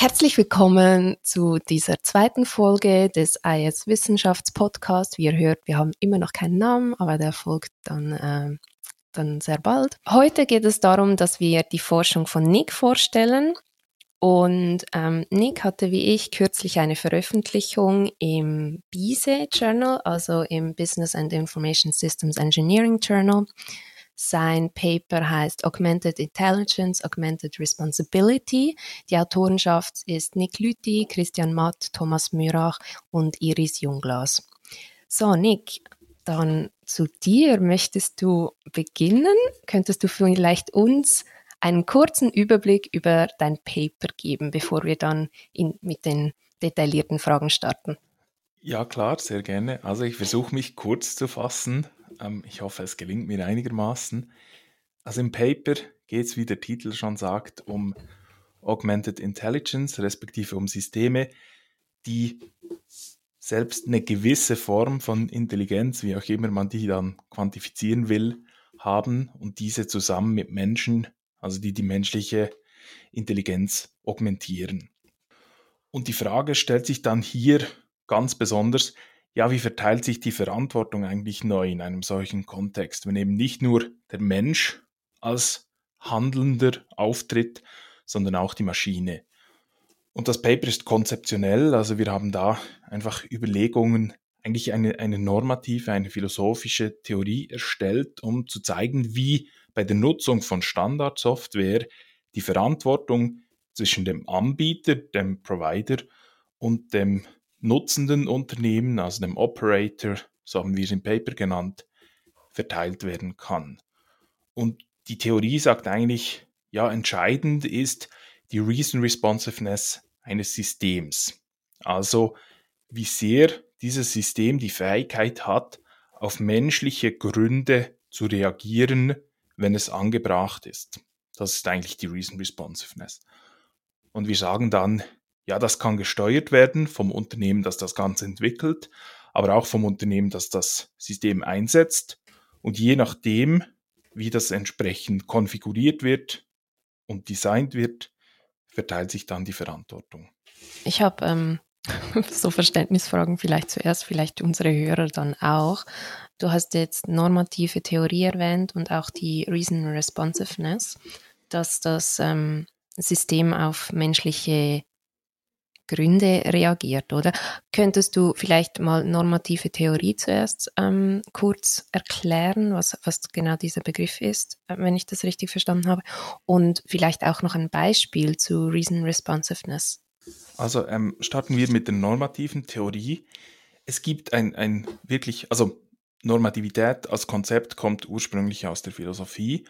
Herzlich willkommen zu dieser zweiten Folge des IS Wissenschaftspodcasts. Wie ihr hört, wir haben immer noch keinen Namen, aber der folgt dann, äh, dann sehr bald. Heute geht es darum, dass wir die Forschung von Nick vorstellen. Und ähm, Nick hatte wie ich kürzlich eine Veröffentlichung im BISE Journal, also im Business and Information Systems Engineering Journal. Sein Paper heißt Augmented Intelligence, Augmented Responsibility. Die Autorenschaft ist Nick Lüthi, Christian Matt, Thomas Mürach und Iris Jungglas. So, Nick, dann zu dir. Möchtest du beginnen? Könntest du vielleicht uns einen kurzen Überblick über dein Paper geben, bevor wir dann in, mit den detaillierten Fragen starten? Ja, klar, sehr gerne. Also ich versuche mich kurz zu fassen. Ähm, ich hoffe, es gelingt mir einigermaßen. Also im Paper geht es, wie der Titel schon sagt, um Augmented Intelligence, respektive um Systeme, die selbst eine gewisse Form von Intelligenz, wie auch immer man die dann quantifizieren will, haben und diese zusammen mit Menschen, also die die menschliche Intelligenz augmentieren. Und die Frage stellt sich dann hier ganz besonders, ja, wie verteilt sich die Verantwortung eigentlich neu in einem solchen Kontext, wenn eben nicht nur der Mensch als Handelnder auftritt, sondern auch die Maschine. Und das Paper ist konzeptionell, also wir haben da einfach Überlegungen, eigentlich eine, eine normative, eine philosophische Theorie erstellt, um zu zeigen, wie bei der Nutzung von Standardsoftware die Verantwortung zwischen dem Anbieter, dem Provider und dem nutzenden Unternehmen, also dem Operator, so haben wir es im Paper genannt, verteilt werden kann. Und die Theorie sagt eigentlich, ja, entscheidend ist die Reason Responsiveness eines Systems. Also, wie sehr dieses System die Fähigkeit hat, auf menschliche Gründe zu reagieren, wenn es angebracht ist. Das ist eigentlich die Reason Responsiveness. Und wir sagen dann, ja, das kann gesteuert werden vom Unternehmen, das das Ganze entwickelt, aber auch vom Unternehmen, das das System einsetzt. Und je nachdem, wie das entsprechend konfiguriert wird und designt wird, verteilt sich dann die Verantwortung. Ich habe ähm, so Verständnisfragen vielleicht zuerst, vielleicht unsere Hörer dann auch. Du hast jetzt normative Theorie erwähnt und auch die Reason Responsiveness, dass das ähm, System auf menschliche Gründe reagiert, oder? Könntest du vielleicht mal normative Theorie zuerst ähm, kurz erklären, was, was genau dieser Begriff ist, wenn ich das richtig verstanden habe? Und vielleicht auch noch ein Beispiel zu Reason Responsiveness. Also ähm, starten wir mit der normativen Theorie. Es gibt ein, ein wirklich, also Normativität als Konzept kommt ursprünglich aus der Philosophie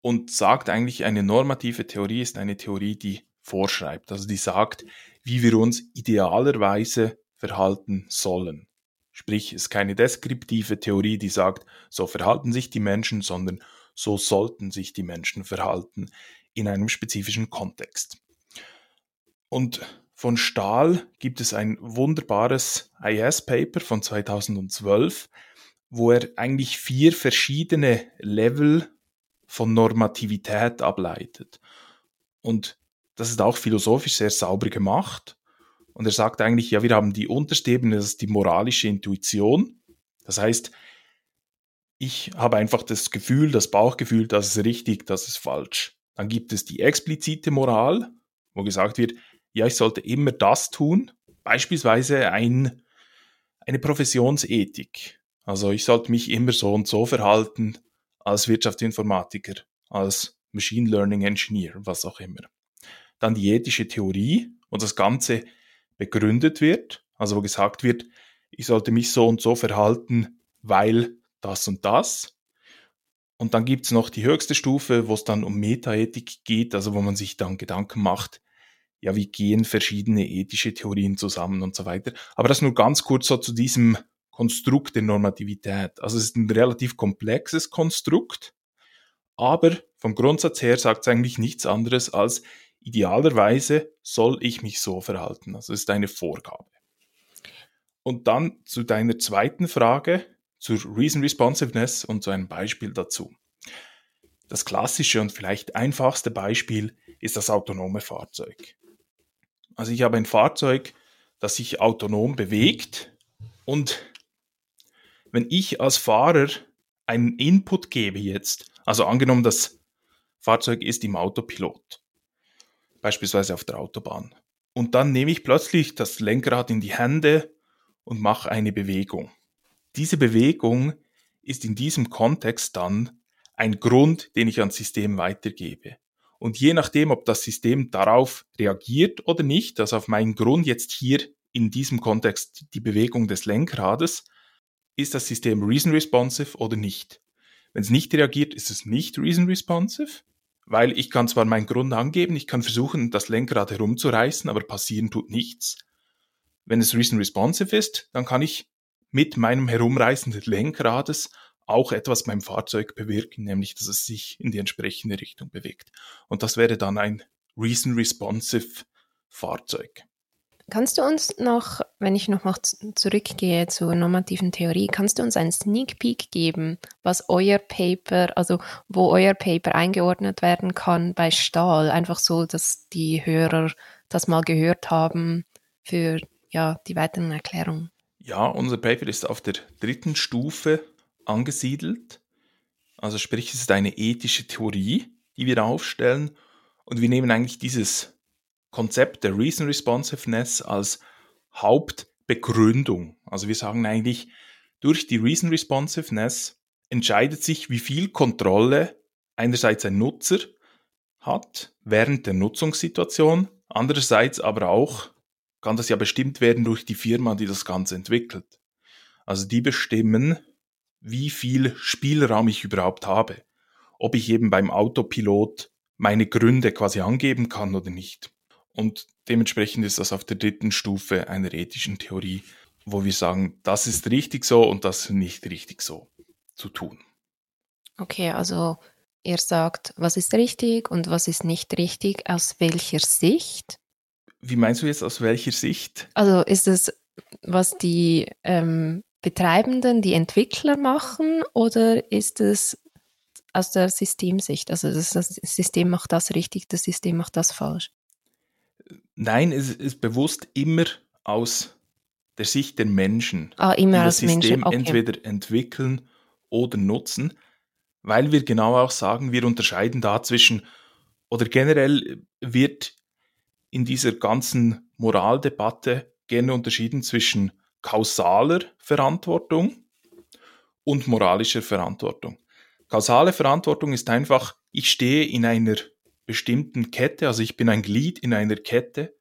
und sagt eigentlich, eine normative Theorie ist eine Theorie, die vorschreibt. Also die sagt, wie wir uns idealerweise verhalten sollen. Sprich, es ist keine deskriptive Theorie, die sagt, so verhalten sich die Menschen, sondern so sollten sich die Menschen verhalten in einem spezifischen Kontext. Und von Stahl gibt es ein wunderbares IS-Paper von 2012, wo er eigentlich vier verschiedene Level von Normativität ableitet. Und das ist auch philosophisch sehr sauber gemacht. Und er sagt eigentlich, ja, wir haben die unterste Ebene, das ist die moralische Intuition. Das heißt, ich habe einfach das Gefühl, das Bauchgefühl, das ist richtig, das ist falsch. Dann gibt es die explizite Moral, wo gesagt wird, ja, ich sollte immer das tun, beispielsweise ein, eine Professionsethik. Also ich sollte mich immer so und so verhalten als Wirtschaftsinformatiker, als Machine Learning Engineer, was auch immer dann die ethische Theorie, wo das Ganze begründet wird, also wo gesagt wird, ich sollte mich so und so verhalten, weil das und das. Und dann gibt's noch die höchste Stufe, wo es dann um Metaethik geht, also wo man sich dann Gedanken macht, ja, wie gehen verschiedene ethische Theorien zusammen und so weiter. Aber das nur ganz kurz so zu diesem Konstrukt der Normativität. Also es ist ein relativ komplexes Konstrukt, aber vom Grundsatz her sagt es eigentlich nichts anderes als, idealerweise soll ich mich so verhalten. Also ist eine Vorgabe. Und dann zu deiner zweiten Frage, zur Reason Responsiveness und zu einem Beispiel dazu. Das klassische und vielleicht einfachste Beispiel ist das autonome Fahrzeug. Also ich habe ein Fahrzeug, das sich autonom bewegt und wenn ich als Fahrer einen Input gebe jetzt, also angenommen, das Fahrzeug ist im Autopilot, beispielsweise auf der Autobahn, und dann nehme ich plötzlich das Lenkrad in die Hände und mache eine Bewegung. Diese Bewegung ist in diesem Kontext dann ein Grund, den ich ans System weitergebe. Und je nachdem, ob das System darauf reagiert oder nicht, also auf meinen Grund jetzt hier in diesem Kontext die Bewegung des Lenkrades, ist das System reason responsive oder nicht. Wenn es nicht reagiert, ist es nicht reason responsive, weil ich kann zwar meinen Grund angeben, ich kann versuchen, das Lenkrad herumzureißen, aber passieren tut nichts. Wenn es reason responsive ist, dann kann ich mit meinem Herumreißen des Lenkrades auch etwas beim Fahrzeug bewirken, nämlich dass es sich in die entsprechende Richtung bewegt. Und das wäre dann ein reason responsive Fahrzeug. Kannst du uns noch, wenn ich noch mal zurückgehe zur normativen Theorie, kannst du uns einen Sneak Peek geben, was euer Paper, also wo euer Paper eingeordnet werden kann bei Stahl? Einfach so, dass die Hörer das mal gehört haben für ja, die weiteren Erklärungen. Ja, unser Paper ist auf der dritten Stufe angesiedelt. Also sprich, es ist eine ethische Theorie, die wir aufstellen. Und wir nehmen eigentlich dieses Konzept der Reason Responsiveness als Hauptbegründung. Also wir sagen eigentlich, durch die Reason Responsiveness entscheidet sich, wie viel Kontrolle einerseits ein Nutzer hat während der Nutzungssituation, andererseits aber auch kann das ja bestimmt werden durch die Firma, die das Ganze entwickelt. Also die bestimmen, wie viel Spielraum ich überhaupt habe. Ob ich eben beim Autopilot meine Gründe quasi angeben kann oder nicht. Und dementsprechend ist das auf der dritten Stufe einer ethischen Theorie, wo wir sagen, das ist richtig so und das ist nicht richtig so zu tun. Okay, also ihr sagt, was ist richtig und was ist nicht richtig, aus welcher Sicht? Wie meinst du jetzt aus welcher Sicht? Also ist es, was die ähm, Betreibenden, die Entwickler machen oder ist es aus der Systemsicht? Also das, das System macht das richtig, das System macht das falsch. Nein, es ist bewusst immer aus der Sicht der Menschen, ah, immer die das System Menschen. Okay. entweder entwickeln oder nutzen, weil wir genau auch sagen, wir unterscheiden da zwischen, oder generell wird in dieser ganzen Moraldebatte gerne unterschieden zwischen kausaler Verantwortung und moralischer Verantwortung. Kausale Verantwortung ist einfach, ich stehe in einer bestimmten Kette, also ich bin ein Glied in einer Kette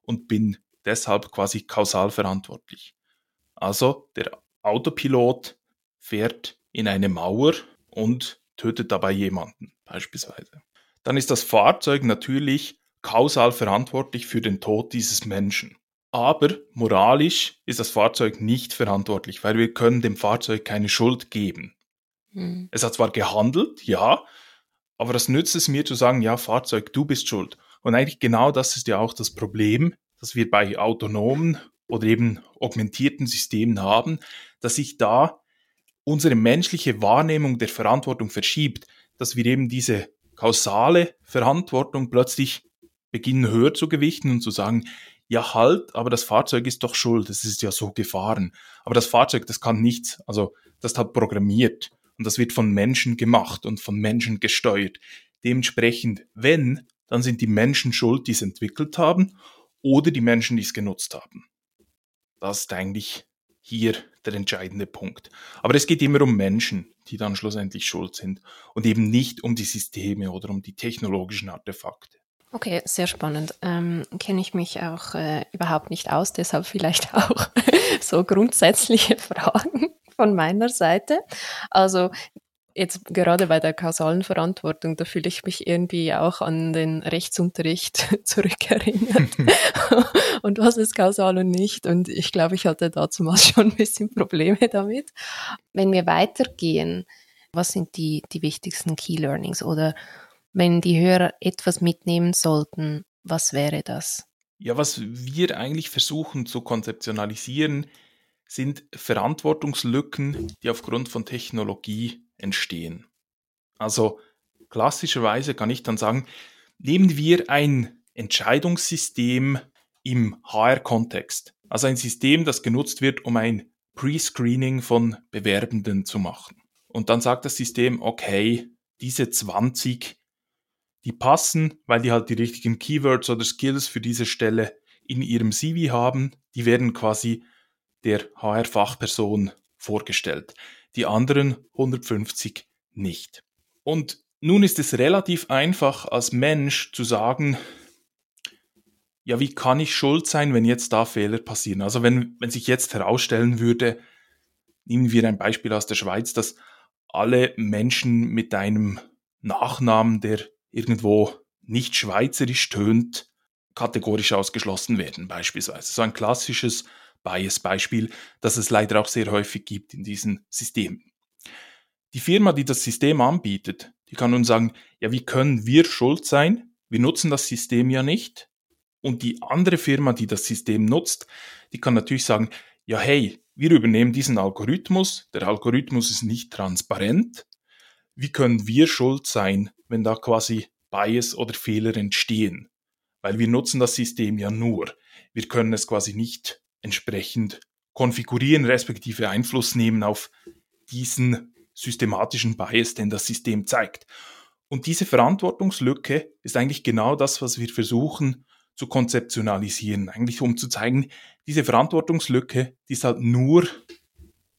und bin deshalb quasi kausal verantwortlich. Also der Autopilot fährt in eine Mauer und tötet dabei jemanden beispielsweise. Dann ist das Fahrzeug natürlich kausal verantwortlich für den Tod dieses Menschen. Aber moralisch ist das Fahrzeug nicht verantwortlich, weil wir können dem Fahrzeug keine Schuld geben. Hm. Es hat zwar gehandelt, ja, aber das nützt es mir zu sagen, ja, Fahrzeug, du bist schuld. Und eigentlich genau das ist ja auch das Problem, dass wir bei autonomen oder eben augmentierten Systemen haben, dass sich da unsere menschliche Wahrnehmung der Verantwortung verschiebt, dass wir eben diese kausale Verantwortung plötzlich beginnen höher zu gewichten und zu sagen, ja halt, aber das Fahrzeug ist doch schuld, es ist ja so gefahren. Aber das Fahrzeug, das kann nichts, also das hat programmiert. Und das wird von Menschen gemacht und von Menschen gesteuert. Dementsprechend, wenn, dann sind die Menschen schuld, die es entwickelt haben, oder die Menschen, die es genutzt haben. Das ist eigentlich hier der entscheidende Punkt. Aber es geht immer um Menschen, die dann schlussendlich schuld sind und eben nicht um die Systeme oder um die technologischen Artefakte. Okay, sehr spannend. Ähm, Kenne ich mich auch äh, überhaupt nicht aus, deshalb vielleicht auch so grundsätzliche Fragen von meiner Seite. Also jetzt gerade bei der kausalen Verantwortung, da fühle ich mich irgendwie auch an den Rechtsunterricht zurückerinnert. und was ist kausal und nicht? Und ich glaube, ich hatte damals schon ein bisschen Probleme damit. Wenn wir weitergehen, was sind die, die wichtigsten Key Learnings? Oder wenn die Hörer etwas mitnehmen sollten, was wäre das? Ja, was wir eigentlich versuchen zu konzeptionalisieren, sind Verantwortungslücken, die aufgrund von Technologie entstehen. Also klassischerweise kann ich dann sagen, nehmen wir ein Entscheidungssystem im HR-Kontext. Also ein System, das genutzt wird, um ein Pre-Screening von Bewerbenden zu machen. Und dann sagt das System, okay, diese 20, die passen, weil die halt die richtigen Keywords oder Skills für diese Stelle in ihrem CV haben, die werden quasi der HR-Fachperson vorgestellt. Die anderen 150 nicht. Und nun ist es relativ einfach als Mensch zu sagen, ja, wie kann ich schuld sein, wenn jetzt da Fehler passieren? Also wenn, wenn sich jetzt herausstellen würde, nehmen wir ein Beispiel aus der Schweiz, dass alle Menschen mit einem Nachnamen, der irgendwo nicht schweizerisch tönt, kategorisch ausgeschlossen werden, beispielsweise. So ein klassisches Bias-Beispiel, das es leider auch sehr häufig gibt in diesen Systemen. Die Firma, die das System anbietet, die kann nun sagen, ja, wie können wir schuld sein? Wir nutzen das System ja nicht. Und die andere Firma, die das System nutzt, die kann natürlich sagen, ja, hey, wir übernehmen diesen Algorithmus, der Algorithmus ist nicht transparent. Wie können wir schuld sein, wenn da quasi Bias oder Fehler entstehen? Weil wir nutzen das System ja nur. Wir können es quasi nicht entsprechend konfigurieren, respektive Einfluss nehmen auf diesen systematischen Bias, den das System zeigt. Und diese Verantwortungslücke ist eigentlich genau das, was wir versuchen zu konzeptionalisieren, eigentlich um zu zeigen, diese Verantwortungslücke, die ist halt nur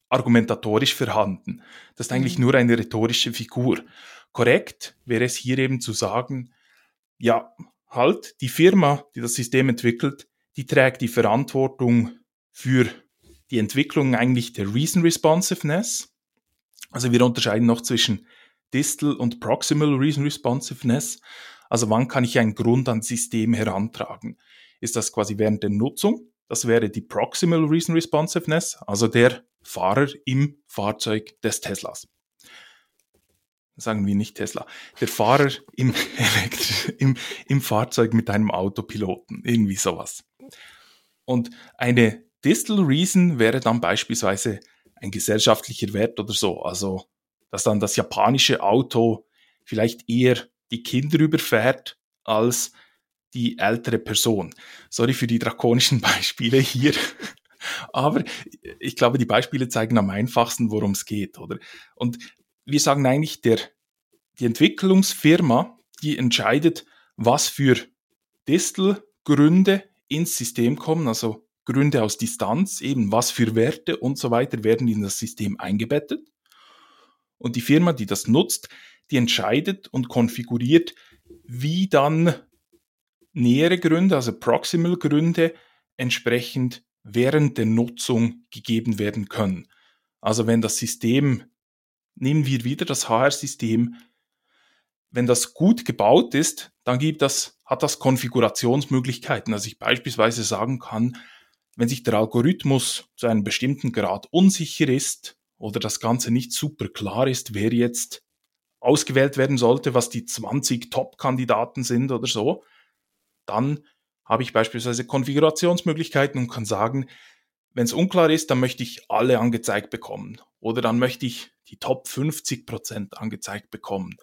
argumentatorisch vorhanden. Das ist eigentlich mhm. nur eine rhetorische Figur. Korrekt wäre es hier eben zu sagen, ja, halt, die Firma, die das System entwickelt, die trägt die Verantwortung für die Entwicklung eigentlich der Reason Responsiveness. Also wir unterscheiden noch zwischen Distal und Proximal Reason Responsiveness. Also wann kann ich einen Grund ans System herantragen? Ist das quasi während der Nutzung? Das wäre die Proximal Reason Responsiveness, also der Fahrer im Fahrzeug des Teslas. Sagen wir nicht Tesla. Der Fahrer im, im, im Fahrzeug mit einem Autopiloten. Irgendwie sowas. Und eine Distal Reason wäre dann beispielsweise ein gesellschaftlicher Wert oder so. Also, dass dann das japanische Auto vielleicht eher die Kinder überfährt als die ältere Person. Sorry für die drakonischen Beispiele hier. Aber ich glaube, die Beispiele zeigen am einfachsten, worum es geht, oder? Und wir sagen eigentlich, der, die Entwicklungsfirma, die entscheidet, was für Distelgründe ins System kommen, also Gründe aus Distanz, eben was für Werte und so weiter werden in das System eingebettet. Und die Firma, die das nutzt, die entscheidet und konfiguriert, wie dann nähere Gründe, also Proximal Gründe, entsprechend während der Nutzung gegeben werden können. Also wenn das System, nehmen wir wieder das HR-System, wenn das gut gebaut ist, dann gibt das, hat das Konfigurationsmöglichkeiten. Also ich beispielsweise sagen kann, wenn sich der Algorithmus zu einem bestimmten Grad unsicher ist oder das Ganze nicht super klar ist, wer jetzt ausgewählt werden sollte, was die 20 Top-Kandidaten sind oder so, dann habe ich beispielsweise Konfigurationsmöglichkeiten und kann sagen, wenn es unklar ist, dann möchte ich alle angezeigt bekommen. Oder dann möchte ich die Top 50% angezeigt bekommen.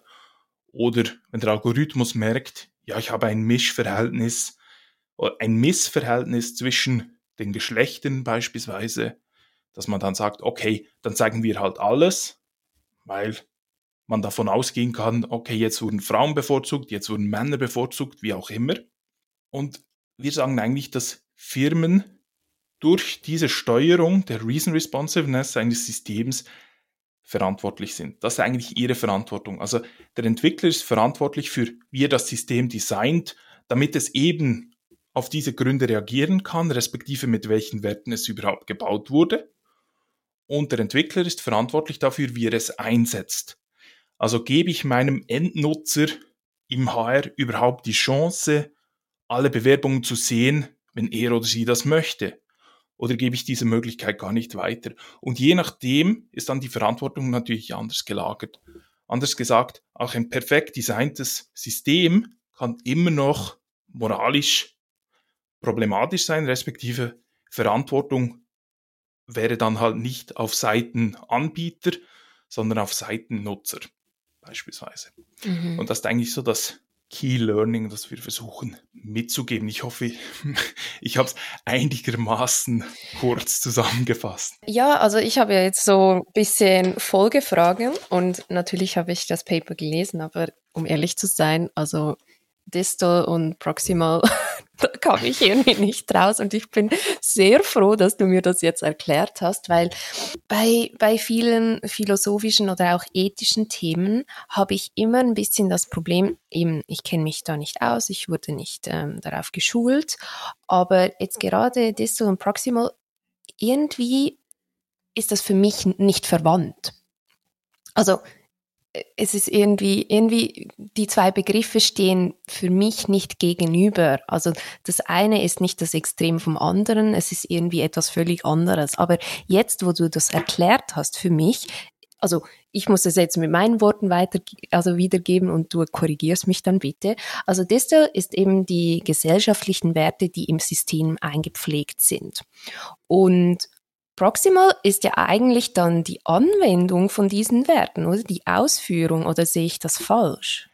Oder wenn der Algorithmus merkt, ja, ich habe ein Mischverhältnis, ein Missverhältnis zwischen den Geschlechtern beispielsweise, dass man dann sagt, okay, dann zeigen wir halt alles, weil man davon ausgehen kann, okay, jetzt wurden Frauen bevorzugt, jetzt wurden Männer bevorzugt, wie auch immer. Und wir sagen eigentlich, dass Firmen durch diese Steuerung der Reason Responsiveness eines Systems verantwortlich sind. Das ist eigentlich ihre Verantwortung. Also der Entwickler ist verantwortlich für, wie er das System designt, damit es eben auf diese Gründe reagieren kann, respektive mit welchen Werten es überhaupt gebaut wurde. Und der Entwickler ist verantwortlich dafür, wie er es einsetzt. Also gebe ich meinem Endnutzer im HR überhaupt die Chance, alle Bewerbungen zu sehen, wenn er oder sie das möchte? Oder gebe ich diese Möglichkeit gar nicht weiter? Und je nachdem ist dann die Verantwortung natürlich anders gelagert. Anders gesagt, auch ein perfekt designtes System kann immer noch moralisch problematisch sein, respektive Verantwortung wäre dann halt nicht auf Seiten Anbieter, sondern auf Seiten Nutzer beispielsweise. Mhm. Und das ist eigentlich so das Key Learning, das wir versuchen mitzugeben. Ich hoffe, ich habe es einigermaßen kurz zusammengefasst. Ja, also ich habe ja jetzt so ein bisschen Folgefragen und natürlich habe ich das Paper gelesen, aber um ehrlich zu sein, also Distal und Proximal, da kam ich irgendwie nicht raus und ich bin sehr froh, dass du mir das jetzt erklärt hast, weil bei, bei vielen philosophischen oder auch ethischen Themen habe ich immer ein bisschen das Problem, eben, ich kenne mich da nicht aus, ich wurde nicht ähm, darauf geschult, aber jetzt gerade Distal und Proximal, irgendwie ist das für mich nicht verwandt. Also es ist irgendwie, irgendwie, die zwei Begriffe stehen für mich nicht gegenüber. Also das eine ist nicht das Extrem vom anderen, es ist irgendwie etwas völlig anderes. Aber jetzt, wo du das erklärt hast für mich, also ich muss es jetzt mit meinen Worten weiter, also wiedergeben und du korrigierst mich dann bitte. Also Distel ist eben die gesellschaftlichen Werte, die im System eingepflegt sind. Und Proximal ist ja eigentlich dann die Anwendung von diesen Werten, oder die Ausführung, oder sehe ich das falsch?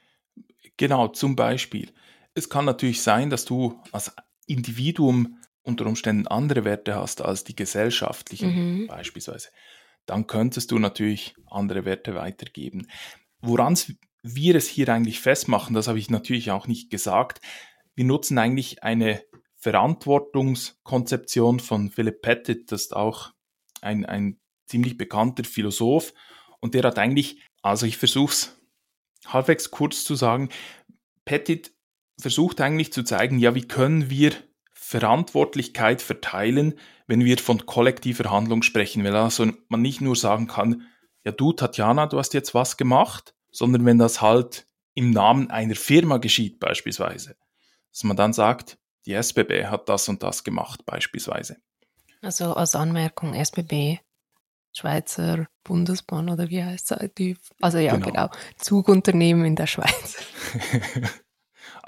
Genau, zum Beispiel. Es kann natürlich sein, dass du als Individuum unter Umständen andere Werte hast als die gesellschaftlichen mhm. beispielsweise. Dann könntest du natürlich andere Werte weitergeben. Woran wir es hier eigentlich festmachen, das habe ich natürlich auch nicht gesagt. Wir nutzen eigentlich eine Verantwortungskonzeption von Philip Pettit, das ist auch ein, ein ziemlich bekannter Philosoph. Und der hat eigentlich, also ich versuche es halbwegs kurz zu sagen, Pettit versucht eigentlich zu zeigen, ja, wie können wir Verantwortlichkeit verteilen, wenn wir von kollektiver Handlung sprechen, weil also man nicht nur sagen kann, ja du Tatjana, du hast jetzt was gemacht, sondern wenn das halt im Namen einer Firma geschieht beispielsweise, dass man dann sagt, die SBB hat das und das gemacht beispielsweise. Also als Anmerkung SBB, Schweizer Bundesbahn oder wie heißt es? Also ja, genau. genau. Zugunternehmen in der Schweiz.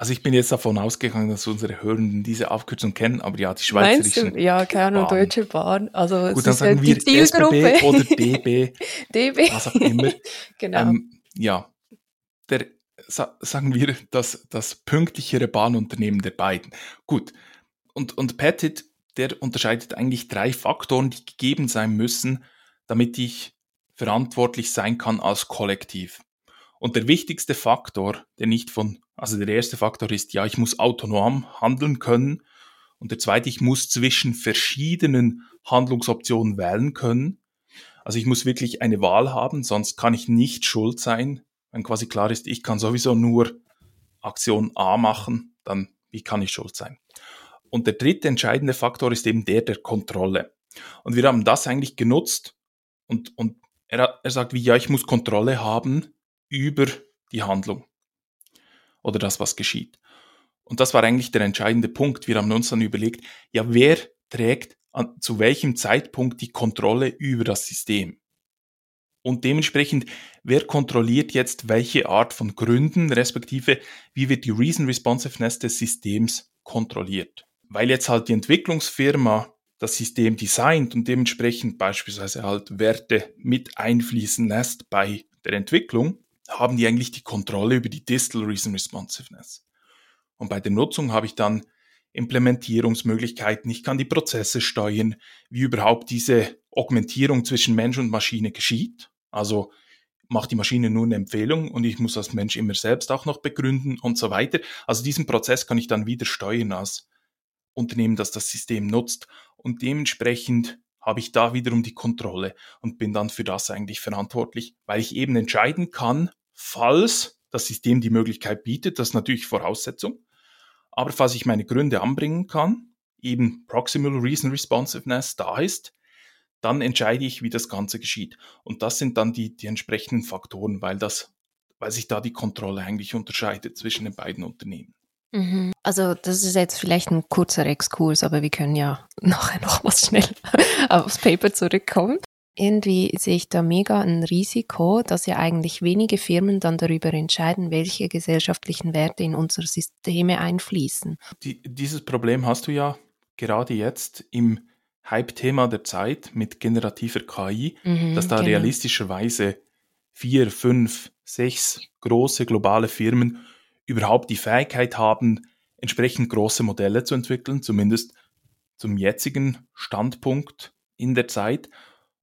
Also ich bin jetzt davon ausgegangen, dass unsere Hörenden diese Abkürzung kennen, aber ja, die schweizerischen Meinst du? Ja, keine Ahnung, Deutsche Bahn. Also Gut, dann sagen wir SBB oder DB. DB. Was auch immer. genau. Ähm, ja, der sagen wir, das, das pünktlichere Bahnunternehmen der beiden. Gut. Und, und Pettit, der unterscheidet eigentlich drei Faktoren, die gegeben sein müssen, damit ich verantwortlich sein kann als Kollektiv. Und der wichtigste Faktor, der nicht von, also der erste Faktor ist, ja, ich muss autonom handeln können. Und der zweite, ich muss zwischen verschiedenen Handlungsoptionen wählen können. Also ich muss wirklich eine Wahl haben, sonst kann ich nicht schuld sein wenn quasi klar ist, ich kann sowieso nur Aktion A machen, dann wie kann ich schuld sein? Und der dritte entscheidende Faktor ist eben der der Kontrolle. Und wir haben das eigentlich genutzt und, und er, er sagt wie, ja, ich muss Kontrolle haben über die Handlung oder das, was geschieht. Und das war eigentlich der entscheidende Punkt. Wir haben uns dann überlegt, ja, wer trägt an, zu welchem Zeitpunkt die Kontrolle über das System? Und dementsprechend, wer kontrolliert jetzt welche Art von Gründen, respektive wie wird die Reason Responsiveness des Systems kontrolliert? Weil jetzt halt die Entwicklungsfirma das System designt und dementsprechend beispielsweise halt Werte mit einfließen lässt bei der Entwicklung, haben die eigentlich die Kontrolle über die Distal Reason Responsiveness. Und bei der Nutzung habe ich dann Implementierungsmöglichkeiten, ich kann die Prozesse steuern, wie überhaupt diese Augmentierung zwischen Mensch und Maschine geschieht. Also macht die Maschine nur eine Empfehlung und ich muss als Mensch immer selbst auch noch begründen und so weiter. Also diesen Prozess kann ich dann wieder steuern als Unternehmen, das das System nutzt. Und dementsprechend habe ich da wiederum die Kontrolle und bin dann für das eigentlich verantwortlich, weil ich eben entscheiden kann, falls das System die Möglichkeit bietet, das ist natürlich Voraussetzung, aber falls ich meine Gründe anbringen kann, eben Proximal Reason Responsiveness da ist, dann entscheide ich, wie das Ganze geschieht. Und das sind dann die, die entsprechenden Faktoren, weil das, weil sich da die Kontrolle eigentlich unterscheidet zwischen den beiden Unternehmen. Mhm. Also das ist jetzt vielleicht ein kurzer Exkurs, aber wir können ja nachher noch was schnell aufs Paper zurückkommen. Irgendwie sehe ich da mega ein Risiko, dass ja eigentlich wenige Firmen dann darüber entscheiden, welche gesellschaftlichen Werte in unsere Systeme einfließen. Die, dieses Problem hast du ja gerade jetzt im Hype-Thema der Zeit mit generativer KI, mhm, dass da genau. realistischerweise vier, fünf, sechs große globale Firmen überhaupt die Fähigkeit haben, entsprechend große Modelle zu entwickeln, zumindest zum jetzigen Standpunkt in der Zeit.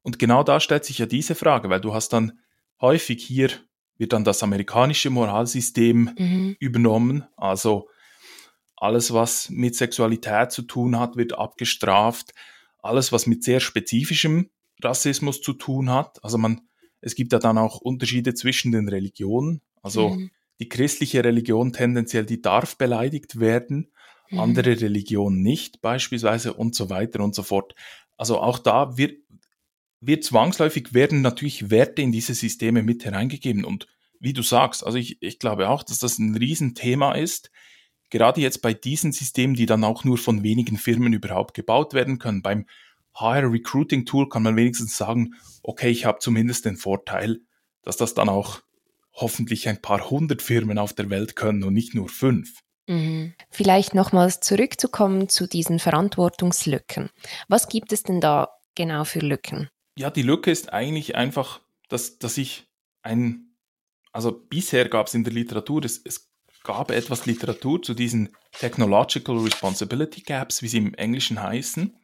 Und genau da stellt sich ja diese Frage, weil du hast dann häufig hier wird dann das amerikanische Moralsystem mhm. übernommen, also alles, was mit Sexualität zu tun hat, wird abgestraft. Alles, was mit sehr spezifischem Rassismus zu tun hat. Also man, es gibt ja dann auch Unterschiede zwischen den Religionen. Also mhm. die christliche Religion tendenziell, die darf beleidigt werden, mhm. andere Religionen nicht beispielsweise und so weiter und so fort. Also auch da wird, wird zwangsläufig werden natürlich Werte in diese Systeme mit hereingegeben. Und wie du sagst, also ich, ich glaube auch, dass das ein Riesenthema ist. Gerade jetzt bei diesen Systemen, die dann auch nur von wenigen Firmen überhaupt gebaut werden können. Beim HR Recruiting Tool kann man wenigstens sagen, okay, ich habe zumindest den Vorteil, dass das dann auch hoffentlich ein paar hundert Firmen auf der Welt können und nicht nur fünf. Mhm. Vielleicht nochmals zurückzukommen zu diesen Verantwortungslücken. Was gibt es denn da genau für Lücken? Ja, die Lücke ist eigentlich einfach, dass, dass ich ein, also bisher gab es in der Literatur, es, es gab etwas Literatur zu diesen Technological Responsibility Gaps, wie sie im Englischen heißen.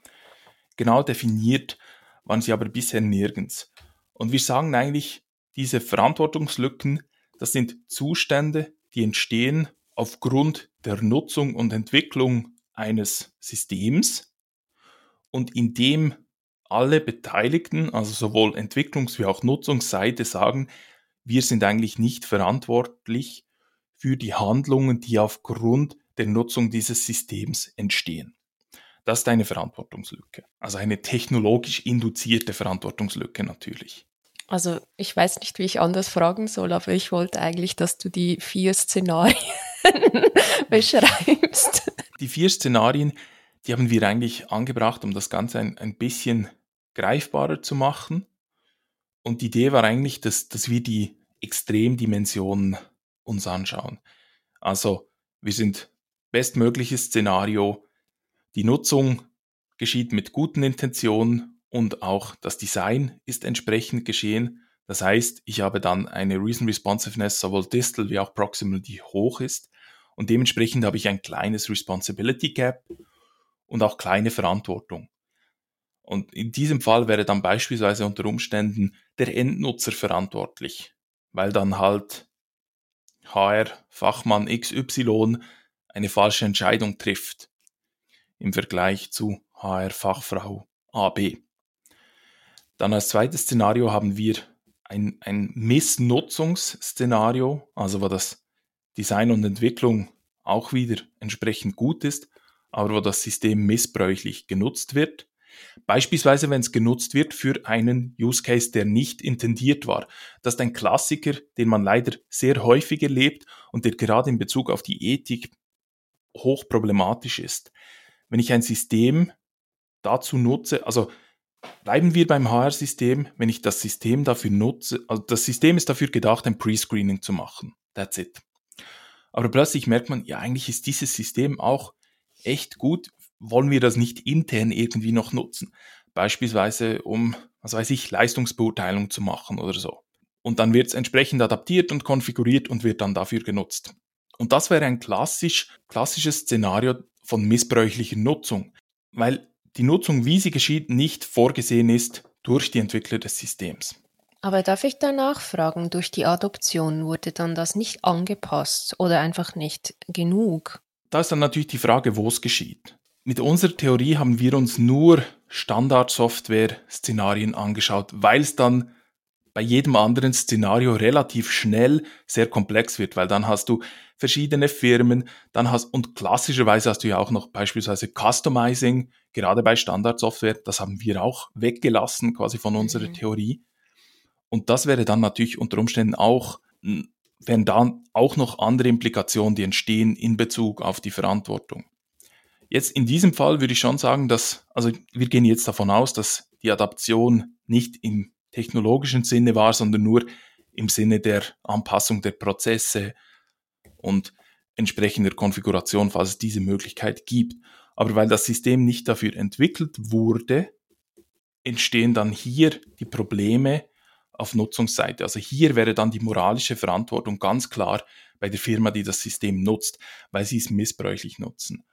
Genau definiert waren sie aber bisher nirgends. Und wir sagen eigentlich, diese Verantwortungslücken, das sind Zustände, die entstehen aufgrund der Nutzung und Entwicklung eines Systems und indem alle Beteiligten, also sowohl Entwicklungs- wie auch Nutzungsseite, sagen, wir sind eigentlich nicht verantwortlich für die Handlungen, die aufgrund der Nutzung dieses Systems entstehen. Das ist eine Verantwortungslücke. Also eine technologisch induzierte Verantwortungslücke natürlich. Also ich weiß nicht, wie ich anders fragen soll, aber ich wollte eigentlich, dass du die vier Szenarien beschreibst. Die vier Szenarien, die haben wir eigentlich angebracht, um das Ganze ein, ein bisschen greifbarer zu machen. Und die Idee war eigentlich, dass, dass wir die Extremdimensionen uns anschauen. Also wir sind bestmögliches Szenario, die Nutzung geschieht mit guten Intentionen und auch das Design ist entsprechend geschehen. Das heißt, ich habe dann eine Reason Responsiveness sowohl distal wie auch proximal, die hoch ist. Und dementsprechend habe ich ein kleines Responsibility Gap und auch kleine Verantwortung. Und in diesem Fall wäre dann beispielsweise unter Umständen der Endnutzer verantwortlich, weil dann halt HR-Fachmann XY eine falsche Entscheidung trifft im Vergleich zu HR-Fachfrau AB. Dann als zweites Szenario haben wir ein, ein Missnutzungsszenario, also wo das Design und Entwicklung auch wieder entsprechend gut ist, aber wo das System missbräuchlich genutzt wird. Beispielsweise, wenn es genutzt wird für einen Use Case, der nicht intendiert war. Das ist ein Klassiker, den man leider sehr häufig erlebt und der gerade in Bezug auf die Ethik hochproblematisch ist. Wenn ich ein System dazu nutze, also bleiben wir beim HR-System, wenn ich das System dafür nutze, also das System ist dafür gedacht, ein Pre-Screening zu machen. That's it. Aber plötzlich merkt man, ja, eigentlich ist dieses System auch echt gut. Wollen wir das nicht intern irgendwie noch nutzen? Beispielsweise, um, was weiß ich, Leistungsbeurteilung zu machen oder so. Und dann wird es entsprechend adaptiert und konfiguriert und wird dann dafür genutzt. Und das wäre ein klassisch, klassisches Szenario von missbräuchlicher Nutzung, weil die Nutzung, wie sie geschieht, nicht vorgesehen ist durch die Entwickler des Systems. Aber darf ich da nachfragen, durch die Adoption wurde dann das nicht angepasst oder einfach nicht genug? Da ist dann natürlich die Frage, wo es geschieht. Mit unserer Theorie haben wir uns nur Standardsoftware-Szenarien angeschaut, weil es dann bei jedem anderen Szenario relativ schnell sehr komplex wird, weil dann hast du verschiedene Firmen, dann hast und klassischerweise hast du ja auch noch beispielsweise Customizing, gerade bei Standardsoftware, das haben wir auch weggelassen quasi von unserer mhm. Theorie. Und das wäre dann natürlich unter Umständen auch, wären dann auch noch andere Implikationen, die entstehen in Bezug auf die Verantwortung. Jetzt in diesem Fall würde ich schon sagen, dass, also wir gehen jetzt davon aus, dass die Adaption nicht im technologischen Sinne war, sondern nur im Sinne der Anpassung der Prozesse und entsprechender Konfiguration, falls es diese Möglichkeit gibt. Aber weil das System nicht dafür entwickelt wurde, entstehen dann hier die Probleme auf Nutzungsseite. Also hier wäre dann die moralische Verantwortung ganz klar bei der Firma, die das System nutzt, weil sie es missbräuchlich nutzen.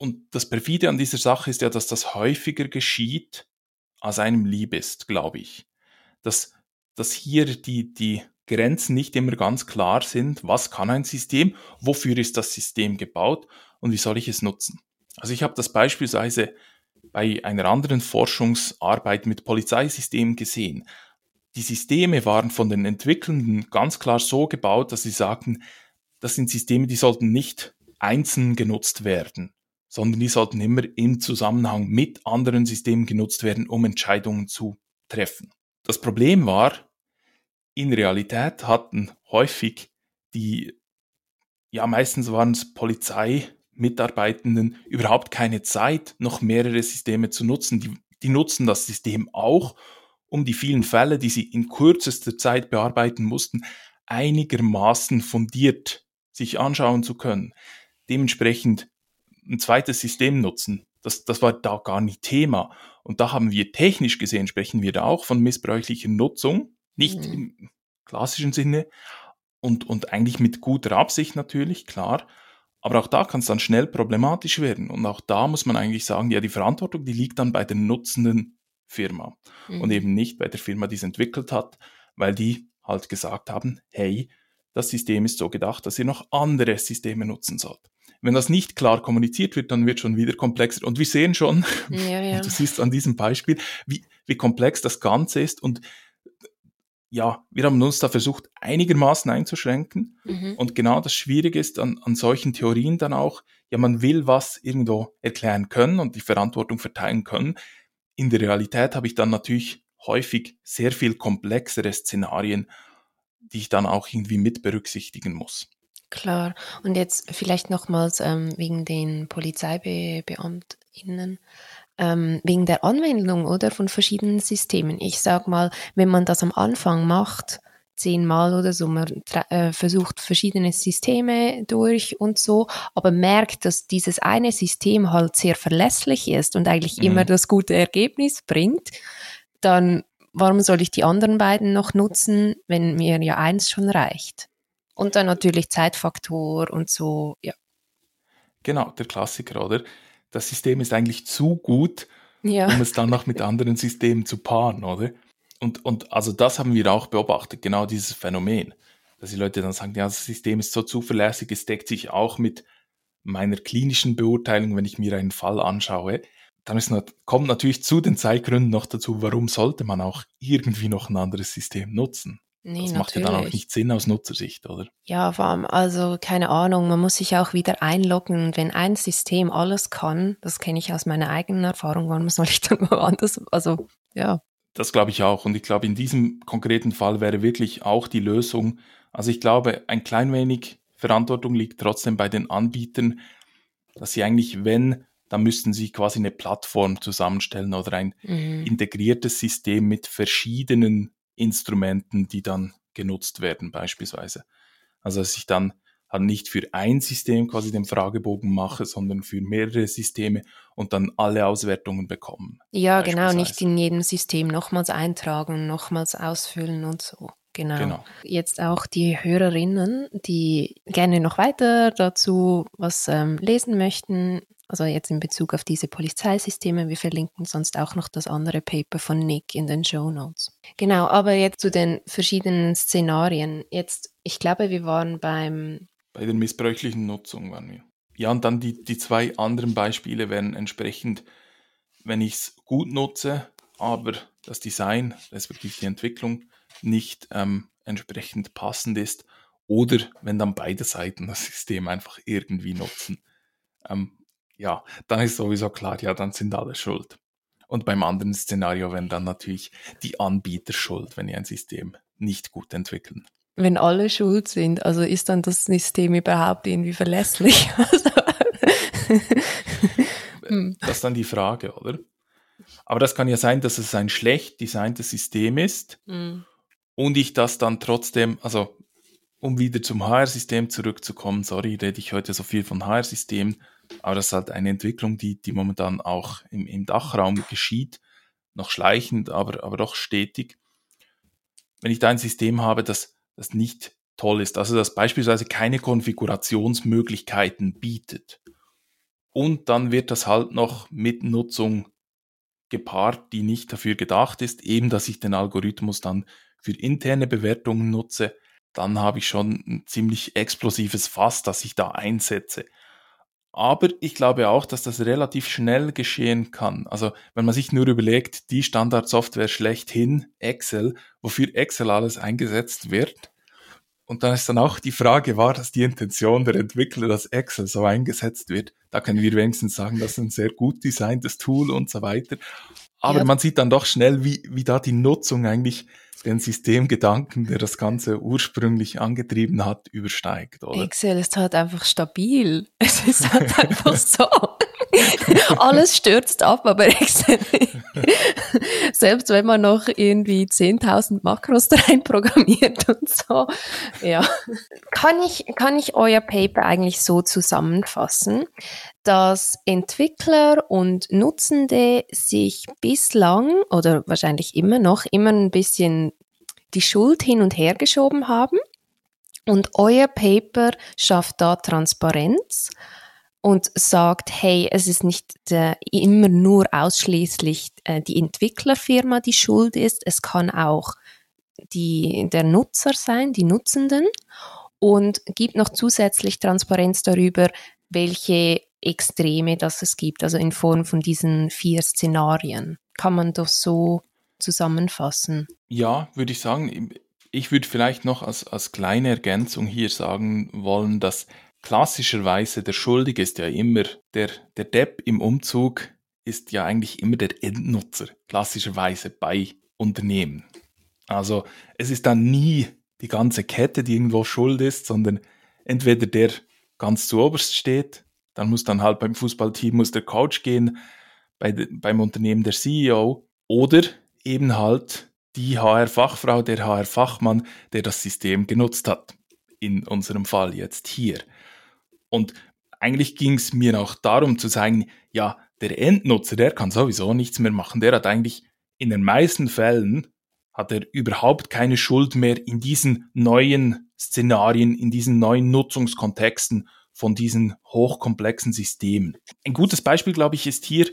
Und das perfide an dieser Sache ist ja, dass das häufiger geschieht, als einem lieb ist, glaube ich. Dass, dass hier die, die Grenzen nicht immer ganz klar sind, was kann ein System, wofür ist das System gebaut und wie soll ich es nutzen. Also ich habe das beispielsweise bei einer anderen Forschungsarbeit mit Polizeisystemen gesehen. Die Systeme waren von den Entwicklenden ganz klar so gebaut, dass sie sagten, das sind Systeme, die sollten nicht einzeln genutzt werden, sondern die sollten immer im Zusammenhang mit anderen Systemen genutzt werden, um Entscheidungen zu treffen. Das Problem war, in Realität hatten häufig die, ja meistens waren es Polizeimitarbeitenden überhaupt keine Zeit, noch mehrere Systeme zu nutzen. Die, die nutzen das System auch, um die vielen Fälle, die sie in kürzester Zeit bearbeiten mussten, einigermaßen fundiert sich anschauen zu können. Dementsprechend ein zweites System nutzen, das, das war da gar nicht Thema. Und da haben wir technisch gesehen, sprechen wir da auch von missbräuchlicher Nutzung, nicht mhm. im klassischen Sinne und, und eigentlich mit guter Absicht natürlich, klar. Aber auch da kann es dann schnell problematisch werden. Und auch da muss man eigentlich sagen, ja, die Verantwortung, die liegt dann bei der nutzenden Firma mhm. und eben nicht bei der Firma, die es entwickelt hat, weil die halt gesagt haben, hey, das System ist so gedacht, dass ihr noch andere Systeme nutzen sollt. Wenn das nicht klar kommuniziert wird, dann wird schon wieder komplexer. Und wir sehen schon, ja, ja. du siehst an diesem Beispiel, wie, wie komplex das Ganze ist. Und ja, wir haben uns da versucht, einigermaßen einzuschränken. Mhm. Und genau das Schwierige ist an, an solchen Theorien dann auch, ja, man will was irgendwo erklären können und die Verantwortung verteilen können. In der Realität habe ich dann natürlich häufig sehr viel komplexere Szenarien, die ich dann auch irgendwie mit berücksichtigen muss. Klar. Und jetzt vielleicht nochmals ähm, wegen den Polizeibeamtinnen, ähm, wegen der Anwendung oder von verschiedenen Systemen. Ich sag mal, wenn man das am Anfang macht, zehnmal oder so, man äh, versucht verschiedene Systeme durch und so, aber merkt, dass dieses eine System halt sehr verlässlich ist und eigentlich mhm. immer das gute Ergebnis bringt, dann warum soll ich die anderen beiden noch nutzen, wenn mir ja eins schon reicht? Und dann natürlich Zeitfaktor und so, ja. Genau, der Klassiker, oder? Das System ist eigentlich zu gut, ja. um es dann noch mit anderen Systemen zu paaren, oder? Und, und also das haben wir auch beobachtet, genau dieses Phänomen. Dass die Leute dann sagen, ja, das System ist so zuverlässig, es deckt sich auch mit meiner klinischen Beurteilung, wenn ich mir einen Fall anschaue. Dann ist, kommt natürlich zu den Zeitgründen noch dazu, warum sollte man auch irgendwie noch ein anderes System nutzen? Nee, das macht ja dann auch nicht Sinn aus Nutzersicht, oder? Ja, vor allem, also keine Ahnung, man muss sich auch wieder einloggen. Und wenn ein System alles kann, das kenne ich aus meiner eigenen Erfahrung, warum soll ich dann woanders, also ja. Das glaube ich auch. Und ich glaube, in diesem konkreten Fall wäre wirklich auch die Lösung, also ich glaube, ein klein wenig Verantwortung liegt trotzdem bei den Anbietern, dass sie eigentlich, wenn, dann müssten sie quasi eine Plattform zusammenstellen oder ein mhm. integriertes System mit verschiedenen Instrumenten, die dann genutzt werden beispielsweise. Also dass ich dann halt nicht für ein System quasi den Fragebogen mache, sondern für mehrere Systeme und dann alle Auswertungen bekommen. Ja, genau, nicht in jedem System nochmals eintragen, nochmals ausfüllen und so. Genau. genau. Jetzt auch die Hörerinnen, die gerne noch weiter dazu was ähm, lesen möchten, also jetzt in Bezug auf diese Polizeisysteme. Wir verlinken sonst auch noch das andere Paper von Nick in den Show Notes. Genau, aber jetzt zu den verschiedenen Szenarien. Jetzt, ich glaube, wir waren beim... Bei der missbräuchlichen Nutzung waren wir. Ja, und dann die, die zwei anderen Beispiele wären entsprechend, wenn ich es gut nutze, aber das Design, respektive die Entwicklung, nicht ähm, entsprechend passend ist. Oder wenn dann beide Seiten das System einfach irgendwie nutzen. Ähm, ja, dann ist sowieso klar, ja, dann sind alle schuld. Und beim anderen Szenario wären dann natürlich die Anbieter schuld, wenn die ein System nicht gut entwickeln. Wenn alle schuld sind, also ist dann das System überhaupt irgendwie verlässlich? das ist dann die Frage, oder? Aber das kann ja sein, dass es ein schlecht designtes System ist mhm. Und ich das dann trotzdem, also um wieder zum HR-System zurückzukommen, sorry, rede ich heute so viel von HR-Systemen, aber das ist halt eine Entwicklung, die, die momentan auch im, im Dachraum geschieht, noch schleichend, aber, aber doch stetig. Wenn ich da ein System habe, das, das nicht toll ist. Also dass beispielsweise keine Konfigurationsmöglichkeiten bietet. Und dann wird das halt noch mit Nutzung gepaart, die nicht dafür gedacht ist, eben dass ich den Algorithmus dann für interne Bewertungen nutze, dann habe ich schon ein ziemlich explosives Fass, das ich da einsetze. Aber ich glaube auch, dass das relativ schnell geschehen kann. Also wenn man sich nur überlegt, die Standardsoftware schlechthin, Excel, wofür Excel alles eingesetzt wird, und dann ist dann auch die Frage, war das die Intention der Entwickler, dass Excel so eingesetzt wird? Da können wir wenigstens sagen, das ist ein sehr gut designtes Tool und so weiter. Aber ja. man sieht dann doch schnell, wie, wie da die Nutzung eigentlich den Systemgedanken, der das Ganze ursprünglich angetrieben hat, übersteigt, oder? Excel ist halt einfach stabil. Es ist halt einfach so. Alles stürzt ab, aber selbst wenn man noch irgendwie 10.000 Makros rein programmiert und so, ja. Kann ich, kann ich euer Paper eigentlich so zusammenfassen, dass Entwickler und Nutzende sich bislang oder wahrscheinlich immer noch immer ein bisschen die Schuld hin und her geschoben haben? Und euer Paper schafft da Transparenz und sagt, hey, es ist nicht äh, immer nur ausschließlich äh, die Entwicklerfirma, die schuld ist, es kann auch die, der Nutzer sein, die Nutzenden und gibt noch zusätzlich Transparenz darüber, welche Extreme das es gibt, also in Form von diesen vier Szenarien. Kann man das so zusammenfassen? Ja, würde ich sagen. Ich würde vielleicht noch als, als kleine Ergänzung hier sagen wollen, dass klassischerweise der Schuldige ist ja immer der, der Depp im Umzug ist ja eigentlich immer der Endnutzer, klassischerweise bei Unternehmen. Also es ist dann nie die ganze Kette, die irgendwo schuld ist, sondern entweder der ganz zu oberst steht, dann muss dann halt beim Fußballteam muss der Coach gehen, bei beim Unternehmen der CEO oder eben halt die HR-Fachfrau, der HR-Fachmann, der das System genutzt hat. In unserem Fall jetzt hier. Und eigentlich ging es mir auch darum zu sagen, ja, der Endnutzer, der kann sowieso nichts mehr machen. Der hat eigentlich in den meisten Fällen hat er überhaupt keine Schuld mehr in diesen neuen Szenarien, in diesen neuen Nutzungskontexten von diesen hochkomplexen Systemen. Ein gutes Beispiel, glaube ich, ist hier,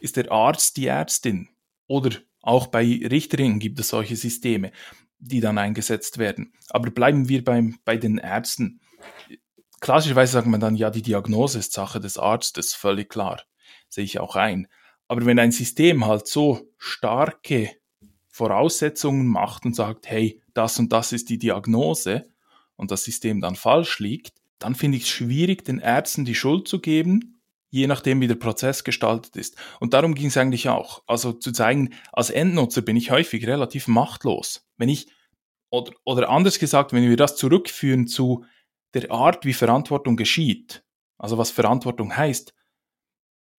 ist der Arzt, die Ärztin. Oder auch bei Richterinnen gibt es solche Systeme, die dann eingesetzt werden. Aber bleiben wir beim, bei den Ärzten. Klassischerweise sagt man dann, ja, die Diagnose ist Sache des Arztes, völlig klar. Sehe ich auch ein. Aber wenn ein System halt so starke Voraussetzungen macht und sagt, hey, das und das ist die Diagnose und das System dann falsch liegt, dann finde ich es schwierig, den Ärzten die Schuld zu geben, je nachdem, wie der Prozess gestaltet ist. Und darum ging es eigentlich auch. Also zu zeigen, als Endnutzer bin ich häufig relativ machtlos. Wenn ich, oder, oder anders gesagt, wenn wir das zurückführen zu der Art, wie Verantwortung geschieht, also was Verantwortung heißt,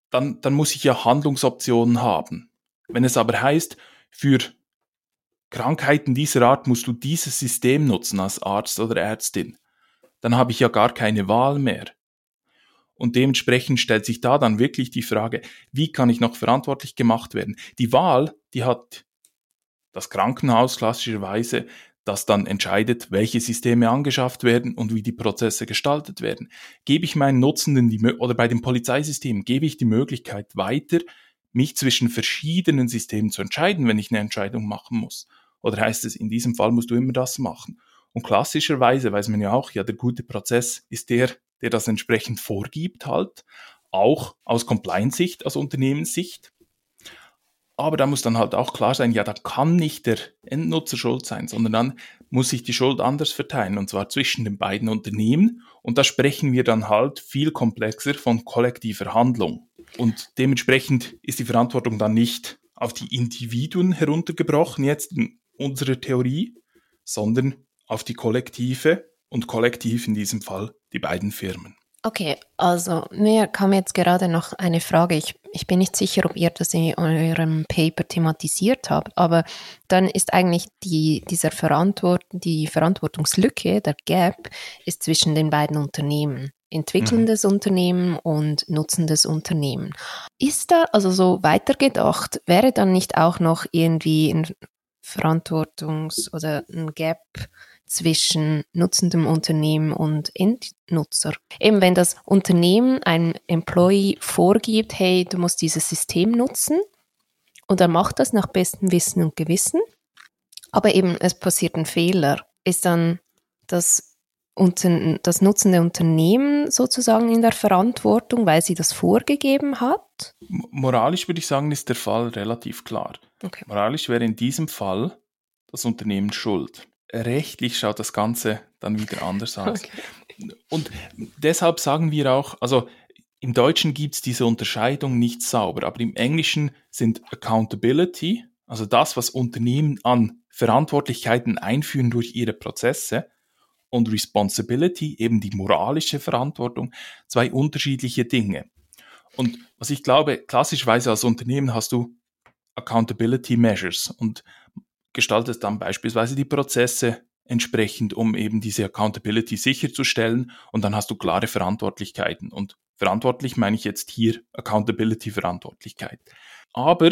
dann, dann muss ich ja Handlungsoptionen haben. Wenn es aber heißt, für Krankheiten dieser Art musst du dieses System nutzen als Arzt oder Ärztin, dann habe ich ja gar keine Wahl mehr. Und dementsprechend stellt sich da dann wirklich die Frage, wie kann ich noch verantwortlich gemacht werden? Die Wahl, die hat das Krankenhaus klassischerweise, das dann entscheidet, welche Systeme angeschafft werden und wie die Prozesse gestaltet werden. Gebe ich meinen Nutzenden die, oder bei dem Polizeisystem gebe ich die Möglichkeit weiter, mich zwischen verschiedenen Systemen zu entscheiden, wenn ich eine Entscheidung machen muss. Oder heißt es, in diesem Fall musst du immer das machen? Und klassischerweise weiß man ja auch, ja, der gute Prozess ist der, der das entsprechend vorgibt halt, auch aus Compliance-Sicht, aus Unternehmenssicht. Aber da muss dann halt auch klar sein, ja, da kann nicht der Endnutzer schuld sein, sondern dann muss sich die Schuld anders verteilen, und zwar zwischen den beiden Unternehmen. Und da sprechen wir dann halt viel komplexer von kollektiver Handlung. Und dementsprechend ist die Verantwortung dann nicht auf die Individuen heruntergebrochen, jetzt in unserer Theorie, sondern auf die Kollektive und kollektiv in diesem Fall die beiden Firmen. Okay, also mir kam jetzt gerade noch eine Frage. Ich, ich bin nicht sicher, ob ihr das in eurem Paper thematisiert habt, aber dann ist eigentlich die, dieser Verantwort, die Verantwortungslücke, der Gap, ist zwischen den beiden Unternehmen. Entwickelndes mhm. Unternehmen und nutzendes Unternehmen. Ist da also so weitergedacht, wäre dann nicht auch noch irgendwie ein Verantwortungs- oder ein Gap zwischen nutzendem Unternehmen und Endnutzer. Eben wenn das Unternehmen einem Employee vorgibt, hey, du musst dieses System nutzen und er macht das nach bestem Wissen und Gewissen, aber eben es passiert ein Fehler, ist dann das das nutzende Unternehmen sozusagen in der Verantwortung, weil sie das vorgegeben hat? Moralisch würde ich sagen, ist der Fall relativ klar. Okay. Moralisch wäre in diesem Fall das Unternehmen schuld. Rechtlich schaut das Ganze dann wieder anders aus. Okay. Und deshalb sagen wir auch, also im Deutschen gibt es diese Unterscheidung nicht sauber, aber im Englischen sind Accountability, also das, was Unternehmen an Verantwortlichkeiten einführen durch ihre Prozesse, und Responsibility, eben die moralische Verantwortung, zwei unterschiedliche Dinge. Und was ich glaube, klassischerweise als Unternehmen hast du Accountability Measures und gestaltest dann beispielsweise die Prozesse entsprechend, um eben diese Accountability sicherzustellen und dann hast du klare Verantwortlichkeiten und verantwortlich meine ich jetzt hier Accountability Verantwortlichkeit. Aber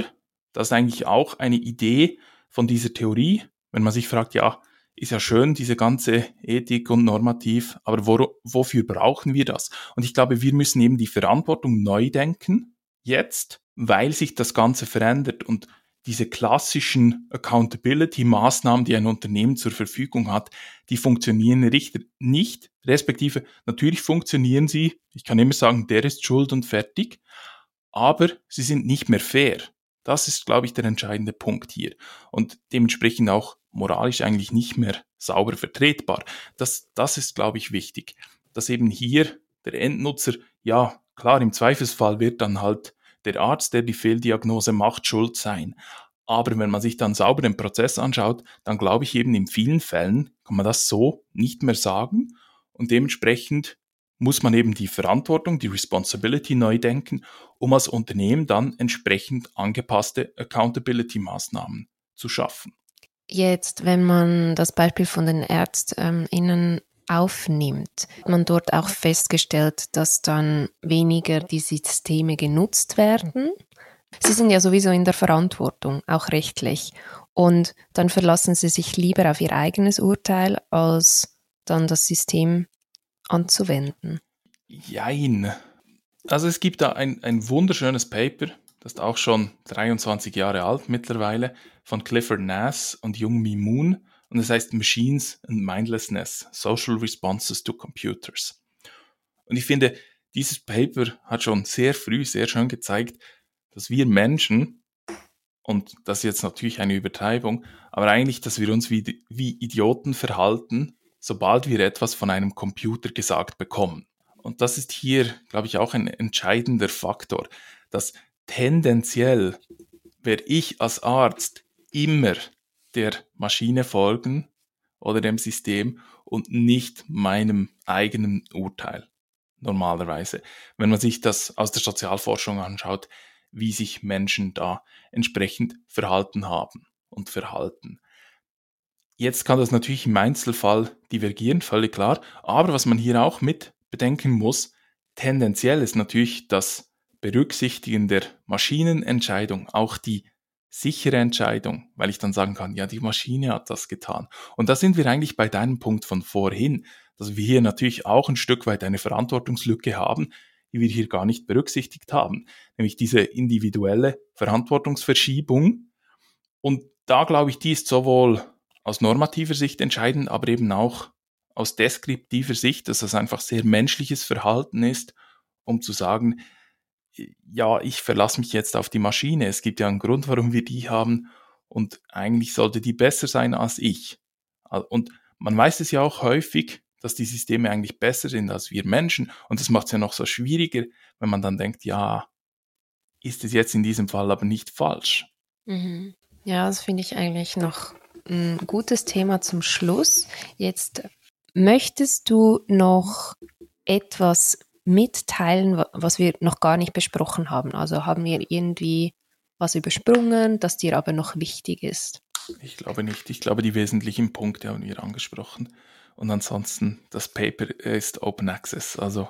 das ist eigentlich auch eine Idee von dieser Theorie, wenn man sich fragt, ja, ist ja schön, diese ganze Ethik und Normativ, aber wo, wofür brauchen wir das? Und ich glaube, wir müssen eben die Verantwortung neu denken, jetzt, weil sich das Ganze verändert und diese klassischen Accountability-Maßnahmen, die ein Unternehmen zur Verfügung hat, die funktionieren nicht, respektive natürlich funktionieren sie, ich kann immer sagen, der ist schuld und fertig, aber sie sind nicht mehr fair. Das ist, glaube ich, der entscheidende Punkt hier. Und dementsprechend auch moralisch eigentlich nicht mehr sauber vertretbar. Das, das ist, glaube ich, wichtig. Dass eben hier der Endnutzer, ja, klar, im Zweifelsfall wird dann halt der Arzt, der die Fehldiagnose macht, schuld sein. Aber wenn man sich dann sauber den Prozess anschaut, dann glaube ich eben in vielen Fällen kann man das so nicht mehr sagen und dementsprechend muss man eben die Verantwortung, die Responsibility neu denken, um als Unternehmen dann entsprechend angepasste Accountability-Maßnahmen zu schaffen. Jetzt, wenn man das Beispiel von den ÄrztInnen aufnimmt, man dort auch festgestellt, dass dann weniger die Systeme genutzt werden. Sie sind ja sowieso in der Verantwortung, auch rechtlich. Und dann verlassen sie sich lieber auf ihr eigenes Urteil, als dann das System anzuwenden? Jein. Also es gibt da ein, ein wunderschönes Paper, das ist auch schon 23 Jahre alt mittlerweile, von Clifford Nass und Jung Mi Moon. Und es heißt Machines and Mindlessness, Social Responses to Computers. Und ich finde, dieses Paper hat schon sehr früh sehr schön gezeigt, dass wir Menschen, und das ist jetzt natürlich eine Übertreibung, aber eigentlich, dass wir uns wie, wie Idioten verhalten, sobald wir etwas von einem Computer gesagt bekommen. Und das ist hier, glaube ich, auch ein entscheidender Faktor, dass tendenziell werde ich als Arzt immer der Maschine folgen oder dem System und nicht meinem eigenen Urteil. Normalerweise. Wenn man sich das aus der Sozialforschung anschaut, wie sich Menschen da entsprechend verhalten haben und verhalten. Jetzt kann das natürlich im Einzelfall divergieren, völlig klar. Aber was man hier auch mit bedenken muss, tendenziell ist natürlich das Berücksichtigen der Maschinenentscheidung auch die sichere Entscheidung, weil ich dann sagen kann, ja, die Maschine hat das getan. Und da sind wir eigentlich bei deinem Punkt von vorhin, dass wir hier natürlich auch ein Stück weit eine Verantwortungslücke haben, die wir hier gar nicht berücksichtigt haben, nämlich diese individuelle Verantwortungsverschiebung. Und da glaube ich, die ist sowohl aus normativer Sicht entscheiden, aber eben auch aus deskriptiver Sicht, dass das einfach sehr menschliches Verhalten ist, um zu sagen, ja, ich verlasse mich jetzt auf die Maschine. Es gibt ja einen Grund, warum wir die haben und eigentlich sollte die besser sein als ich. Und man weiß es ja auch häufig, dass die Systeme eigentlich besser sind als wir Menschen und das macht es ja noch so schwieriger, wenn man dann denkt, ja, ist es jetzt in diesem Fall aber nicht falsch. Mhm. Ja, das finde ich eigentlich noch ein gutes Thema zum Schluss. Jetzt möchtest du noch etwas mitteilen, was wir noch gar nicht besprochen haben? Also haben wir irgendwie was übersprungen, das dir aber noch wichtig ist? Ich glaube nicht. Ich glaube, die wesentlichen Punkte haben wir angesprochen. Und ansonsten, das Paper ist Open Access. Also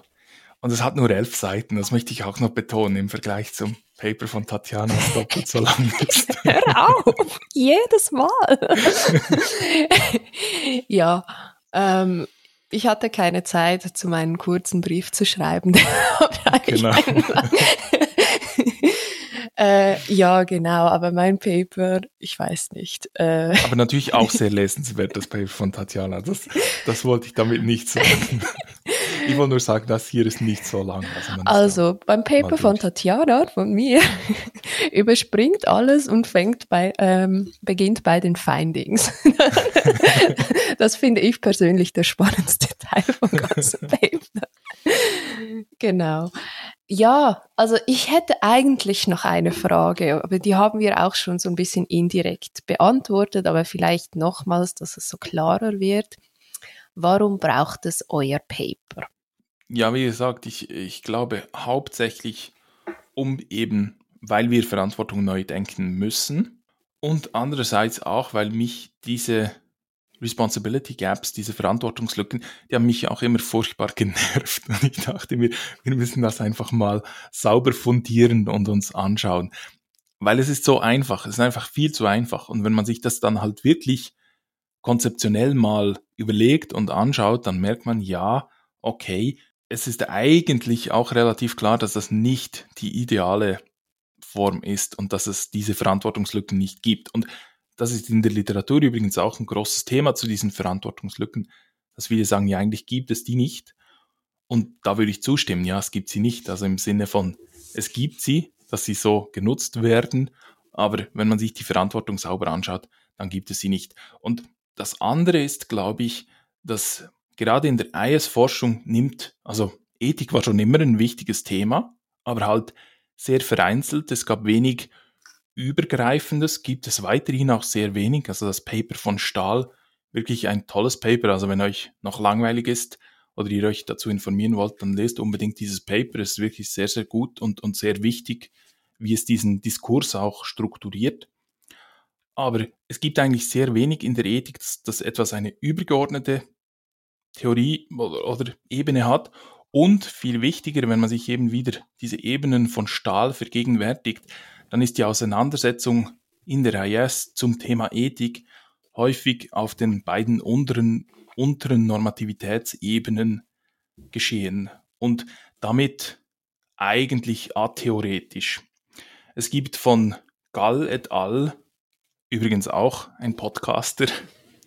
Und es hat nur elf Seiten, das möchte ich auch noch betonen im Vergleich zum Paper von Tatjana, das doppelt so lang ist. Hör auf, jedes Mal. ja, ähm, ich hatte keine Zeit, zu meinen kurzen Brief zu schreiben. genau. äh, ja, genau, aber mein Paper, ich weiß nicht. Äh, aber natürlich auch sehr lesenswert, das Paper von Tatjana. Das, das wollte ich damit nicht sagen. Ich wollte nur sagen, das hier ist nicht so lang. Also, also beim Paper von Tatjana, von mir, überspringt alles und fängt bei, ähm, beginnt bei den Findings. das finde ich persönlich der spannendste Teil vom ganzen Paper. genau. Ja, also ich hätte eigentlich noch eine Frage, aber die haben wir auch schon so ein bisschen indirekt beantwortet, aber vielleicht nochmals, dass es so klarer wird. Warum braucht es euer Paper? Ja, wie gesagt, ich, ich glaube hauptsächlich, um eben, weil wir Verantwortung neu denken müssen und andererseits auch, weil mich diese Responsibility Gaps, diese Verantwortungslücken, die haben mich auch immer furchtbar genervt. Und ich dachte mir, wir müssen das einfach mal sauber fundieren und uns anschauen. Weil es ist so einfach, es ist einfach viel zu einfach. Und wenn man sich das dann halt wirklich konzeptionell mal überlegt und anschaut, dann merkt man, ja, okay, es ist eigentlich auch relativ klar, dass das nicht die ideale Form ist und dass es diese Verantwortungslücken nicht gibt. Und das ist in der Literatur übrigens auch ein großes Thema zu diesen Verantwortungslücken, dass viele sagen, ja, eigentlich gibt es die nicht. Und da würde ich zustimmen, ja, es gibt sie nicht. Also im Sinne von, es gibt sie, dass sie so genutzt werden, aber wenn man sich die Verantwortung sauber anschaut, dann gibt es sie nicht. Und das andere ist, glaube ich, dass gerade in der IS-Forschung nimmt, also Ethik war schon immer ein wichtiges Thema, aber halt sehr vereinzelt. Es gab wenig Übergreifendes, gibt es weiterhin auch sehr wenig. Also das Paper von Stahl, wirklich ein tolles Paper. Also wenn euch noch langweilig ist oder ihr euch dazu informieren wollt, dann lest unbedingt dieses Paper. Es ist wirklich sehr, sehr gut und, und sehr wichtig, wie es diesen Diskurs auch strukturiert. Aber es gibt eigentlich sehr wenig in der Ethik, dass, dass etwas eine übergeordnete Theorie oder, oder Ebene hat. Und viel wichtiger, wenn man sich eben wieder diese Ebenen von Stahl vergegenwärtigt, dann ist die Auseinandersetzung in der IS zum Thema Ethik häufig auf den beiden unteren, unteren Normativitätsebenen geschehen und damit eigentlich atheoretisch. Es gibt von Gall et al. Übrigens auch ein Podcaster,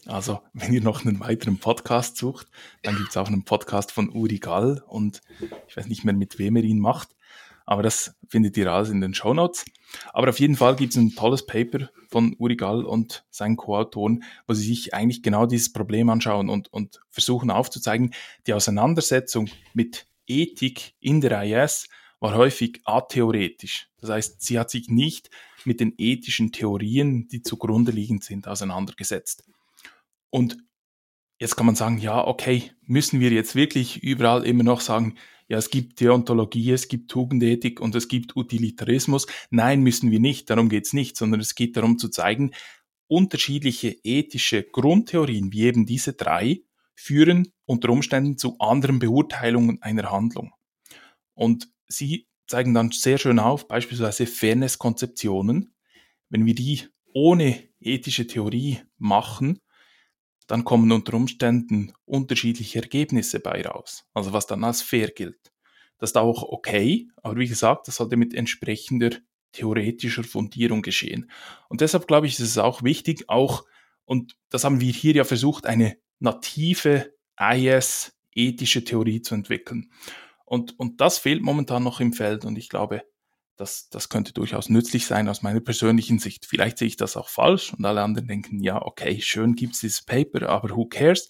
also, wenn ihr noch einen weiteren Podcast sucht, dann gibt es auch einen Podcast von Uri Gall und ich weiß nicht mehr, mit wem er ihn macht, aber das findet ihr alles in den Show Notes. Aber auf jeden Fall gibt es ein tolles Paper von Uri Gall und seinen Co-Autoren, wo sie sich eigentlich genau dieses Problem anschauen und, und versuchen aufzuzeigen, die Auseinandersetzung mit Ethik in der IS war häufig atheoretisch. Das heißt, sie hat sich nicht mit den ethischen Theorien, die zugrunde liegend sind, auseinandergesetzt. Und jetzt kann man sagen, ja, okay, müssen wir jetzt wirklich überall immer noch sagen, ja, es gibt Deontologie, es gibt Tugendethik und es gibt Utilitarismus. Nein, müssen wir nicht, darum geht's nicht, sondern es geht darum zu zeigen, unterschiedliche ethische Grundtheorien, wie eben diese drei, führen unter Umständen zu anderen Beurteilungen einer Handlung. Und sie zeigen dann sehr schön auf, beispielsweise Fairness-Konzeptionen. Wenn wir die ohne ethische Theorie machen, dann kommen unter Umständen unterschiedliche Ergebnisse bei raus. Also was dann als fair gilt. Das ist auch okay, aber wie gesagt, das sollte mit entsprechender theoretischer Fundierung geschehen. Und deshalb glaube ich, ist es auch wichtig, auch, und das haben wir hier ja versucht, eine native IS-ethische Theorie zu entwickeln. Und, und das fehlt momentan noch im Feld und ich glaube, das, das könnte durchaus nützlich sein aus meiner persönlichen Sicht. Vielleicht sehe ich das auch falsch und alle anderen denken, ja, okay, schön gibt es dieses Paper, aber who cares?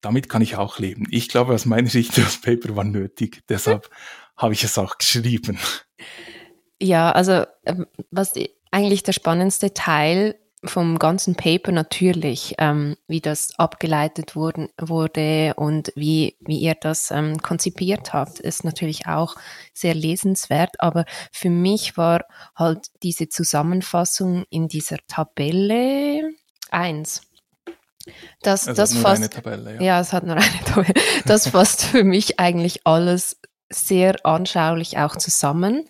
Damit kann ich auch leben. Ich glaube, aus meiner Sicht, das Paper war nötig. Deshalb habe ich es auch geschrieben. Ja, also ähm, was eigentlich der spannendste Teil vom ganzen Paper natürlich, ähm, wie das abgeleitet wurden, wurde und wie, wie ihr das ähm, konzipiert habt, ist natürlich auch sehr lesenswert. Aber für mich war halt diese Zusammenfassung in dieser Tabelle eins. Das, es das hat nur fasst, eine Tabelle, ja. ja, es hat nur eine Tabelle. Das fasst für mich eigentlich alles sehr anschaulich auch zusammen.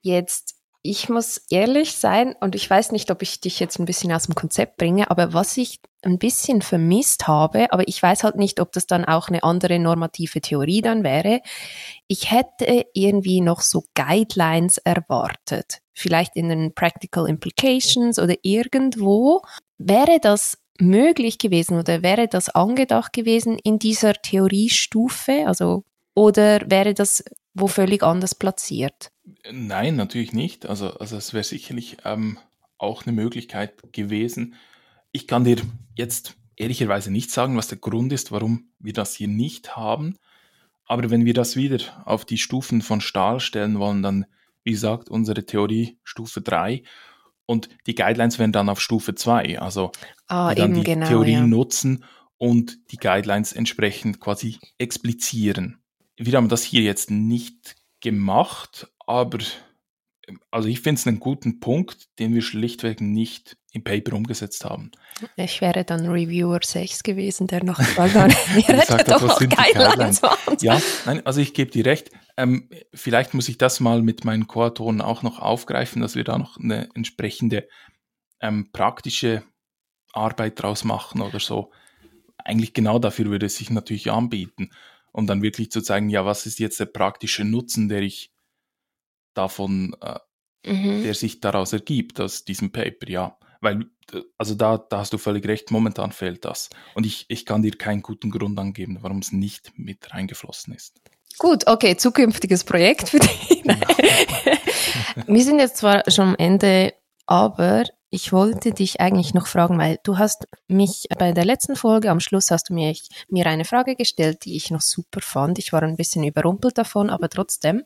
Jetzt, ich muss ehrlich sein, und ich weiß nicht, ob ich dich jetzt ein bisschen aus dem Konzept bringe, aber was ich ein bisschen vermisst habe, aber ich weiß halt nicht, ob das dann auch eine andere normative Theorie dann wäre. Ich hätte irgendwie noch so Guidelines erwartet. Vielleicht in den Practical Implications oder irgendwo. Wäre das möglich gewesen oder wäre das angedacht gewesen in dieser Theoriestufe? Also, oder wäre das wo völlig anders platziert? Nein, natürlich nicht. Also, also es wäre sicherlich ähm, auch eine Möglichkeit gewesen. Ich kann dir jetzt ehrlicherweise nicht sagen, was der Grund ist, warum wir das hier nicht haben. Aber wenn wir das wieder auf die Stufen von Stahl stellen wollen, dann, wie gesagt, unsere Theorie Stufe 3 und die Guidelines werden dann auf Stufe 2, also ah, die dann die genau, Theorie ja. nutzen und die Guidelines entsprechend quasi explizieren. Wir haben das hier jetzt nicht gemacht, aber also ich finde es einen guten Punkt, den wir schlichtweg nicht im Paper umgesetzt haben. Ich wäre dann Reviewer 6 gewesen, der noch gefragt hat, doch noch Guidelines Ja, nein, also ich gebe dir recht. Ähm, vielleicht muss ich das mal mit meinen Co-Autoren auch noch aufgreifen, dass wir da noch eine entsprechende ähm, praktische Arbeit draus machen oder so. Eigentlich genau dafür würde es sich natürlich anbieten, um dann wirklich zu zeigen, ja, was ist jetzt der praktische Nutzen, der ich davon, äh, mhm. der sich daraus ergibt, aus diesem Paper, ja. Weil, äh, also da, da hast du völlig recht, momentan fehlt das. Und ich, ich kann dir keinen guten Grund angeben, warum es nicht mit reingeflossen ist. Gut, okay, zukünftiges Projekt für dich. Wir sind jetzt zwar schon am Ende, aber ich wollte dich eigentlich noch fragen, weil du hast mich bei der letzten Folge, am Schluss hast du mir, mir eine Frage gestellt, die ich noch super fand. Ich war ein bisschen überrumpelt davon, aber trotzdem.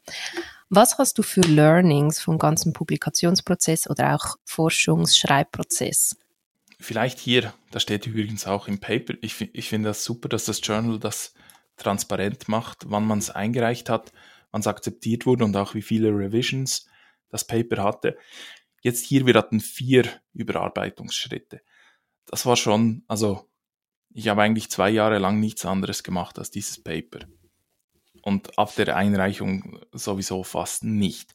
Was hast du für Learnings vom ganzen Publikationsprozess oder auch Forschungsschreibprozess? Vielleicht hier, da steht übrigens auch im Paper, ich, ich finde das super, dass das Journal das transparent macht, wann man es eingereicht hat, wann es akzeptiert wurde und auch wie viele Revisions das Paper hatte. Jetzt hier, wir hatten vier Überarbeitungsschritte. Das war schon, also ich habe eigentlich zwei Jahre lang nichts anderes gemacht als dieses Paper. Und ab der Einreichung sowieso fast nicht.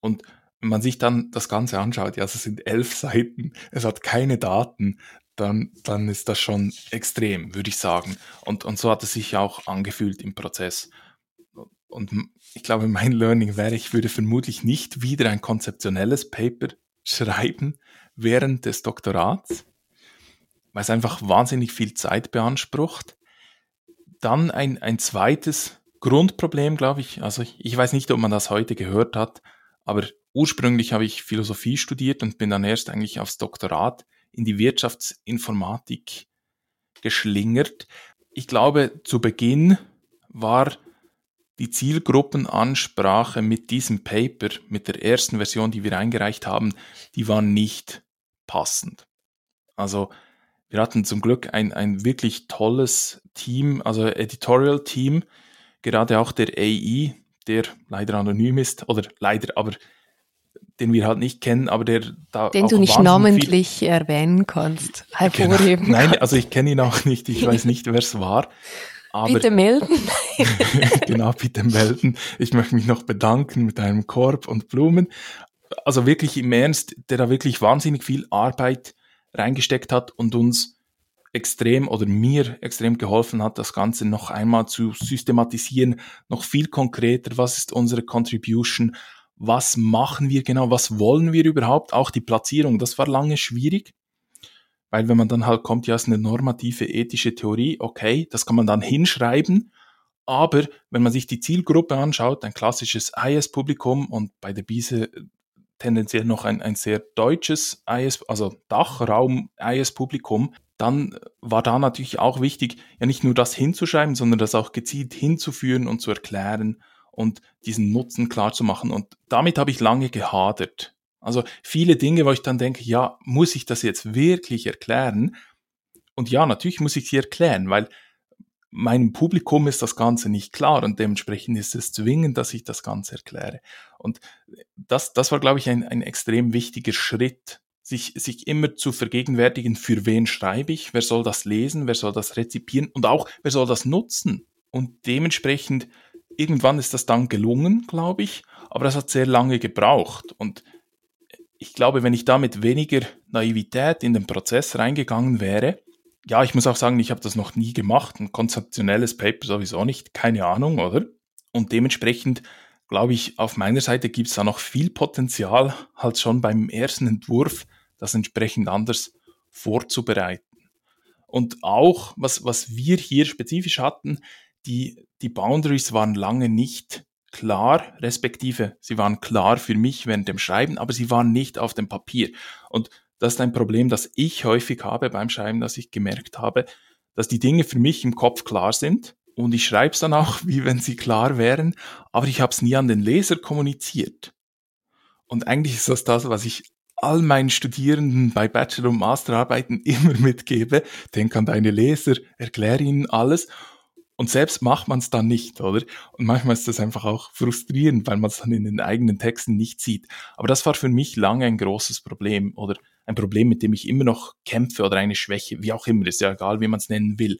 Und wenn man sich dann das Ganze anschaut, ja, es sind elf Seiten, es hat keine Daten, dann, dann ist das schon extrem, würde ich sagen. Und, und so hat es sich auch angefühlt im Prozess. Und ich glaube, mein Learning wäre, ich würde vermutlich nicht wieder ein konzeptionelles Paper schreiben während des Doktorats, weil es einfach wahnsinnig viel Zeit beansprucht. Dann ein, ein zweites Grundproblem, glaube ich. Also ich, ich weiß nicht, ob man das heute gehört hat, aber ursprünglich habe ich Philosophie studiert und bin dann erst eigentlich aufs Doktorat in die Wirtschaftsinformatik geschlingert. Ich glaube, zu Beginn war die Zielgruppenansprache mit diesem Paper, mit der ersten Version, die wir eingereicht haben, die war nicht passend. Also wir hatten zum Glück ein, ein wirklich tolles Team, also Editorial Team, gerade auch der AI, der leider anonym ist, oder leider, aber den wir halt nicht kennen, aber der da. Den du nicht namentlich erwähnen kannst, hervorheben. Genau. Nein, also ich kenne ihn auch nicht, ich weiß nicht, wer es war. Aber, bitte melden. genau, bitte melden. Ich möchte mich noch bedanken mit einem Korb und Blumen. Also wirklich im Ernst, der da wirklich wahnsinnig viel Arbeit reingesteckt hat und uns extrem oder mir extrem geholfen hat, das Ganze noch einmal zu systematisieren, noch viel konkreter, was ist unsere Contribution, was machen wir genau, was wollen wir überhaupt, auch die Platzierung, das war lange schwierig. Weil wenn man dann halt kommt, ja, ist eine normative ethische Theorie, okay, das kann man dann hinschreiben. Aber wenn man sich die Zielgruppe anschaut, ein klassisches IS-Publikum und bei der Biese äh, tendenziell noch ein, ein sehr deutsches IS, also Dachraum-IS-Publikum, dann war da natürlich auch wichtig, ja nicht nur das hinzuschreiben, sondern das auch gezielt hinzuführen und zu erklären und diesen Nutzen klar zu machen. Und damit habe ich lange gehadert. Also viele Dinge, wo ich dann denke, ja, muss ich das jetzt wirklich erklären? Und ja, natürlich muss ich sie erklären, weil meinem Publikum ist das Ganze nicht klar und dementsprechend ist es zwingend, dass ich das Ganze erkläre. Und das, das war, glaube ich, ein, ein extrem wichtiger Schritt, sich, sich immer zu vergegenwärtigen, für wen schreibe ich, wer soll das lesen, wer soll das rezipieren und auch, wer soll das nutzen. Und dementsprechend, irgendwann ist das dann gelungen, glaube ich, aber das hat sehr lange gebraucht. Und ich glaube, wenn ich da mit weniger Naivität in den Prozess reingegangen wäre, ja, ich muss auch sagen, ich habe das noch nie gemacht, ein konzeptionelles Paper sowieso nicht, keine Ahnung, oder? Und dementsprechend glaube ich, auf meiner Seite gibt es da noch viel Potenzial, halt schon beim ersten Entwurf das entsprechend anders vorzubereiten. Und auch, was, was wir hier spezifisch hatten, die, die Boundaries waren lange nicht klar, respektive sie waren klar für mich während dem Schreiben, aber sie waren nicht auf dem Papier. Und das ist ein Problem, das ich häufig habe beim Schreiben, dass ich gemerkt habe, dass die Dinge für mich im Kopf klar sind und ich schreibe es dann auch, wie wenn sie klar wären, aber ich habe es nie an den Leser kommuniziert. Und eigentlich ist das das, was ich all meinen Studierenden bei Bachelor- und Masterarbeiten immer mitgebe. Denk an deine Leser, erkläre ihnen alles. Und selbst macht man es dann nicht, oder? Und manchmal ist das einfach auch frustrierend, weil man es dann in den eigenen Texten nicht sieht. Aber das war für mich lange ein großes Problem oder ein Problem, mit dem ich immer noch kämpfe oder eine Schwäche, wie auch immer, ist ja egal, wie man es nennen will.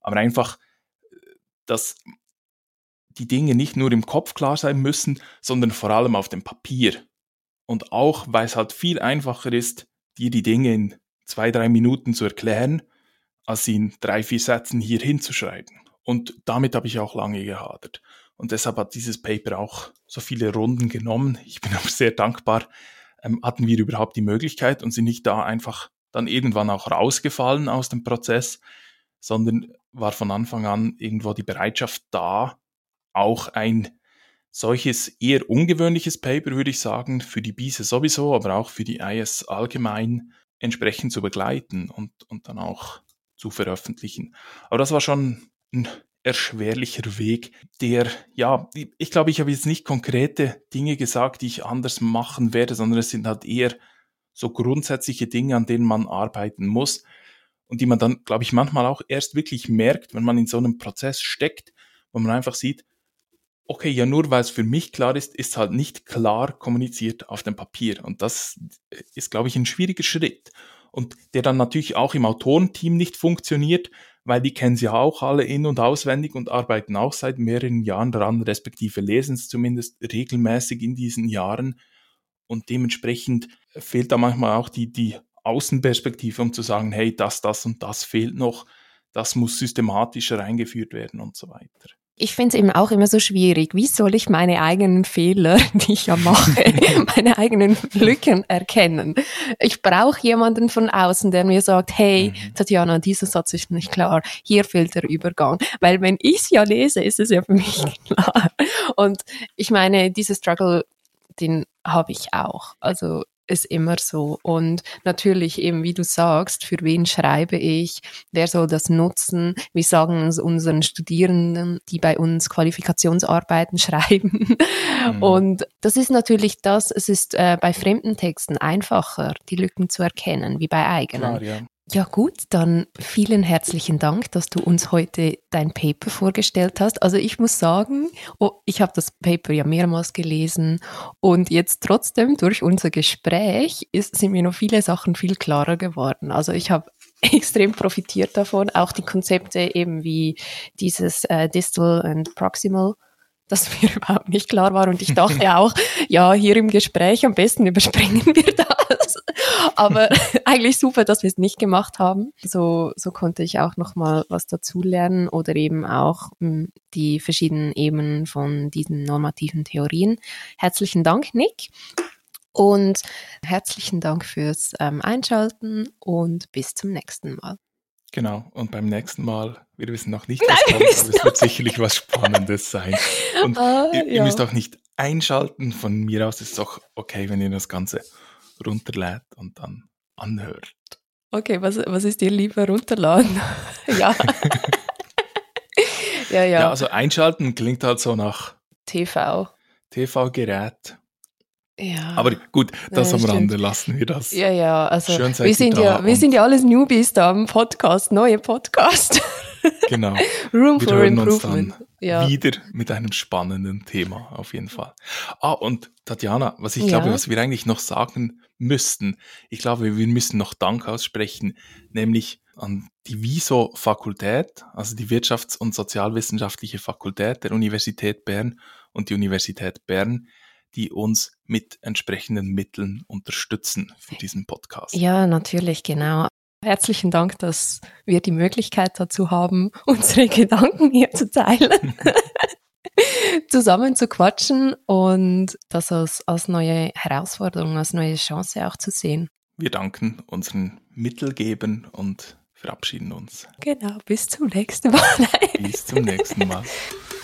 Aber einfach, dass die Dinge nicht nur im Kopf klar sein müssen, sondern vor allem auf dem Papier. Und auch, weil es halt viel einfacher ist, dir die Dinge in zwei, drei Minuten zu erklären, als sie in drei, vier Sätzen hier hinzuschreiben. Und damit habe ich auch lange gehadert. Und deshalb hat dieses Paper auch so viele Runden genommen. Ich bin aber sehr dankbar, ähm, hatten wir überhaupt die Möglichkeit und sind nicht da einfach dann irgendwann auch rausgefallen aus dem Prozess, sondern war von Anfang an irgendwo die Bereitschaft da, auch ein solches eher ungewöhnliches Paper, würde ich sagen, für die BISE sowieso, aber auch für die IS allgemein entsprechend zu begleiten und, und dann auch zu veröffentlichen. Aber das war schon ein erschwerlicher Weg, der, ja, ich glaube, ich habe jetzt nicht konkrete Dinge gesagt, die ich anders machen werde, sondern es sind halt eher so grundsätzliche Dinge, an denen man arbeiten muss und die man dann, glaube ich, manchmal auch erst wirklich merkt, wenn man in so einem Prozess steckt, wo man einfach sieht, okay, ja, nur weil es für mich klar ist, ist halt nicht klar kommuniziert auf dem Papier. Und das ist, glaube ich, ein schwieriger Schritt. Und der dann natürlich auch im Autorenteam nicht funktioniert, weil die kennen sie auch alle in- und auswendig und arbeiten auch seit mehreren Jahren daran, respektive lesen es zumindest regelmäßig in diesen Jahren. Und dementsprechend fehlt da manchmal auch die, die Außenperspektive, um zu sagen, hey, das, das und das fehlt noch, das muss systematischer eingeführt werden und so weiter. Ich finde es eben auch immer so schwierig. Wie soll ich meine eigenen Fehler, die ich ja mache, meine eigenen Lücken erkennen? Ich brauche jemanden von außen, der mir sagt, hey, mhm. Tatjana, dieser Satz ist nicht klar. Hier fehlt der Übergang. Weil wenn ich es ja lese, ist es ja für mich klar. Und ich meine, dieser Struggle, den habe ich auch. Also ist immer so. Und natürlich eben, wie du sagst, für wen schreibe ich? Wer soll das nutzen? Wir sagen es unseren Studierenden, die bei uns Qualifikationsarbeiten schreiben. Mhm. Und das ist natürlich das, es ist äh, bei fremden Texten einfacher, die Lücken zu erkennen, wie bei eigenen. Klar, ja. Ja gut, dann vielen herzlichen Dank, dass du uns heute dein Paper vorgestellt hast. Also ich muss sagen, oh, ich habe das Paper ja mehrmals gelesen und jetzt trotzdem durch unser Gespräch ist, sind mir noch viele Sachen viel klarer geworden. Also ich habe extrem profitiert davon, auch die Konzepte eben wie dieses äh, Distal und Proximal das mir überhaupt nicht klar war. Und ich dachte auch, ja, hier im Gespräch am besten überspringen wir das. Aber eigentlich super, dass wir es nicht gemacht haben. So, so konnte ich auch nochmal was dazulernen oder eben auch mh, hm, die verschiedenen Ebenen von diesen normativen Theorien. Herzlichen Dank, Nick. Und herzlichen Dank fürs ähm, Einschalten und bis zum nächsten Mal. Genau, und beim nächsten Mal, wir wissen noch nicht, was Nein, kommt, aber es wird sicherlich was Spannendes sein. Und ah, ihr, ihr müsst auch nicht einschalten. Von mir aus ist es auch okay, wenn ihr das Ganze runterlädt und dann anhört. Okay, was, was ist dir lieber runterladen? ja. ja, ja. Ja, also einschalten klingt halt so nach TV. TV-Gerät. Ja. Aber gut, das ja, am stimmt. Rande lassen wir das. Ja, ja, also Schön, wir sind ja, wir sind ja alles Newbies da am Podcast, neue Podcast. Genau. Room wir for Improvement. Ja. Wieder mit einem spannenden Thema, auf jeden Fall. Ah, und Tatjana, was ich Ja. glaube, was wir eigentlich noch sagen müssten, ich glaube, wir müssen noch Dank aussprechen, nämlich an die WISO-Fakultät, also die Wirtschafts- und Sozialwissenschaftliche Fakultät der Universität Bern und die Universität Bern, die uns mit entsprechenden Mitteln unterstützen für diesen Podcast. Ja, natürlich, genau. Herzlichen Dank, dass wir die Möglichkeit dazu haben, unsere Gedanken hier zu teilen, zusammen zu quatschen und das als, als neue Herausforderung, als neue Chance auch zu sehen. Wir danken unseren Mittelgebern und verabschieden uns. Genau, bis zum nächsten Mal. Bis zum nächsten Mal.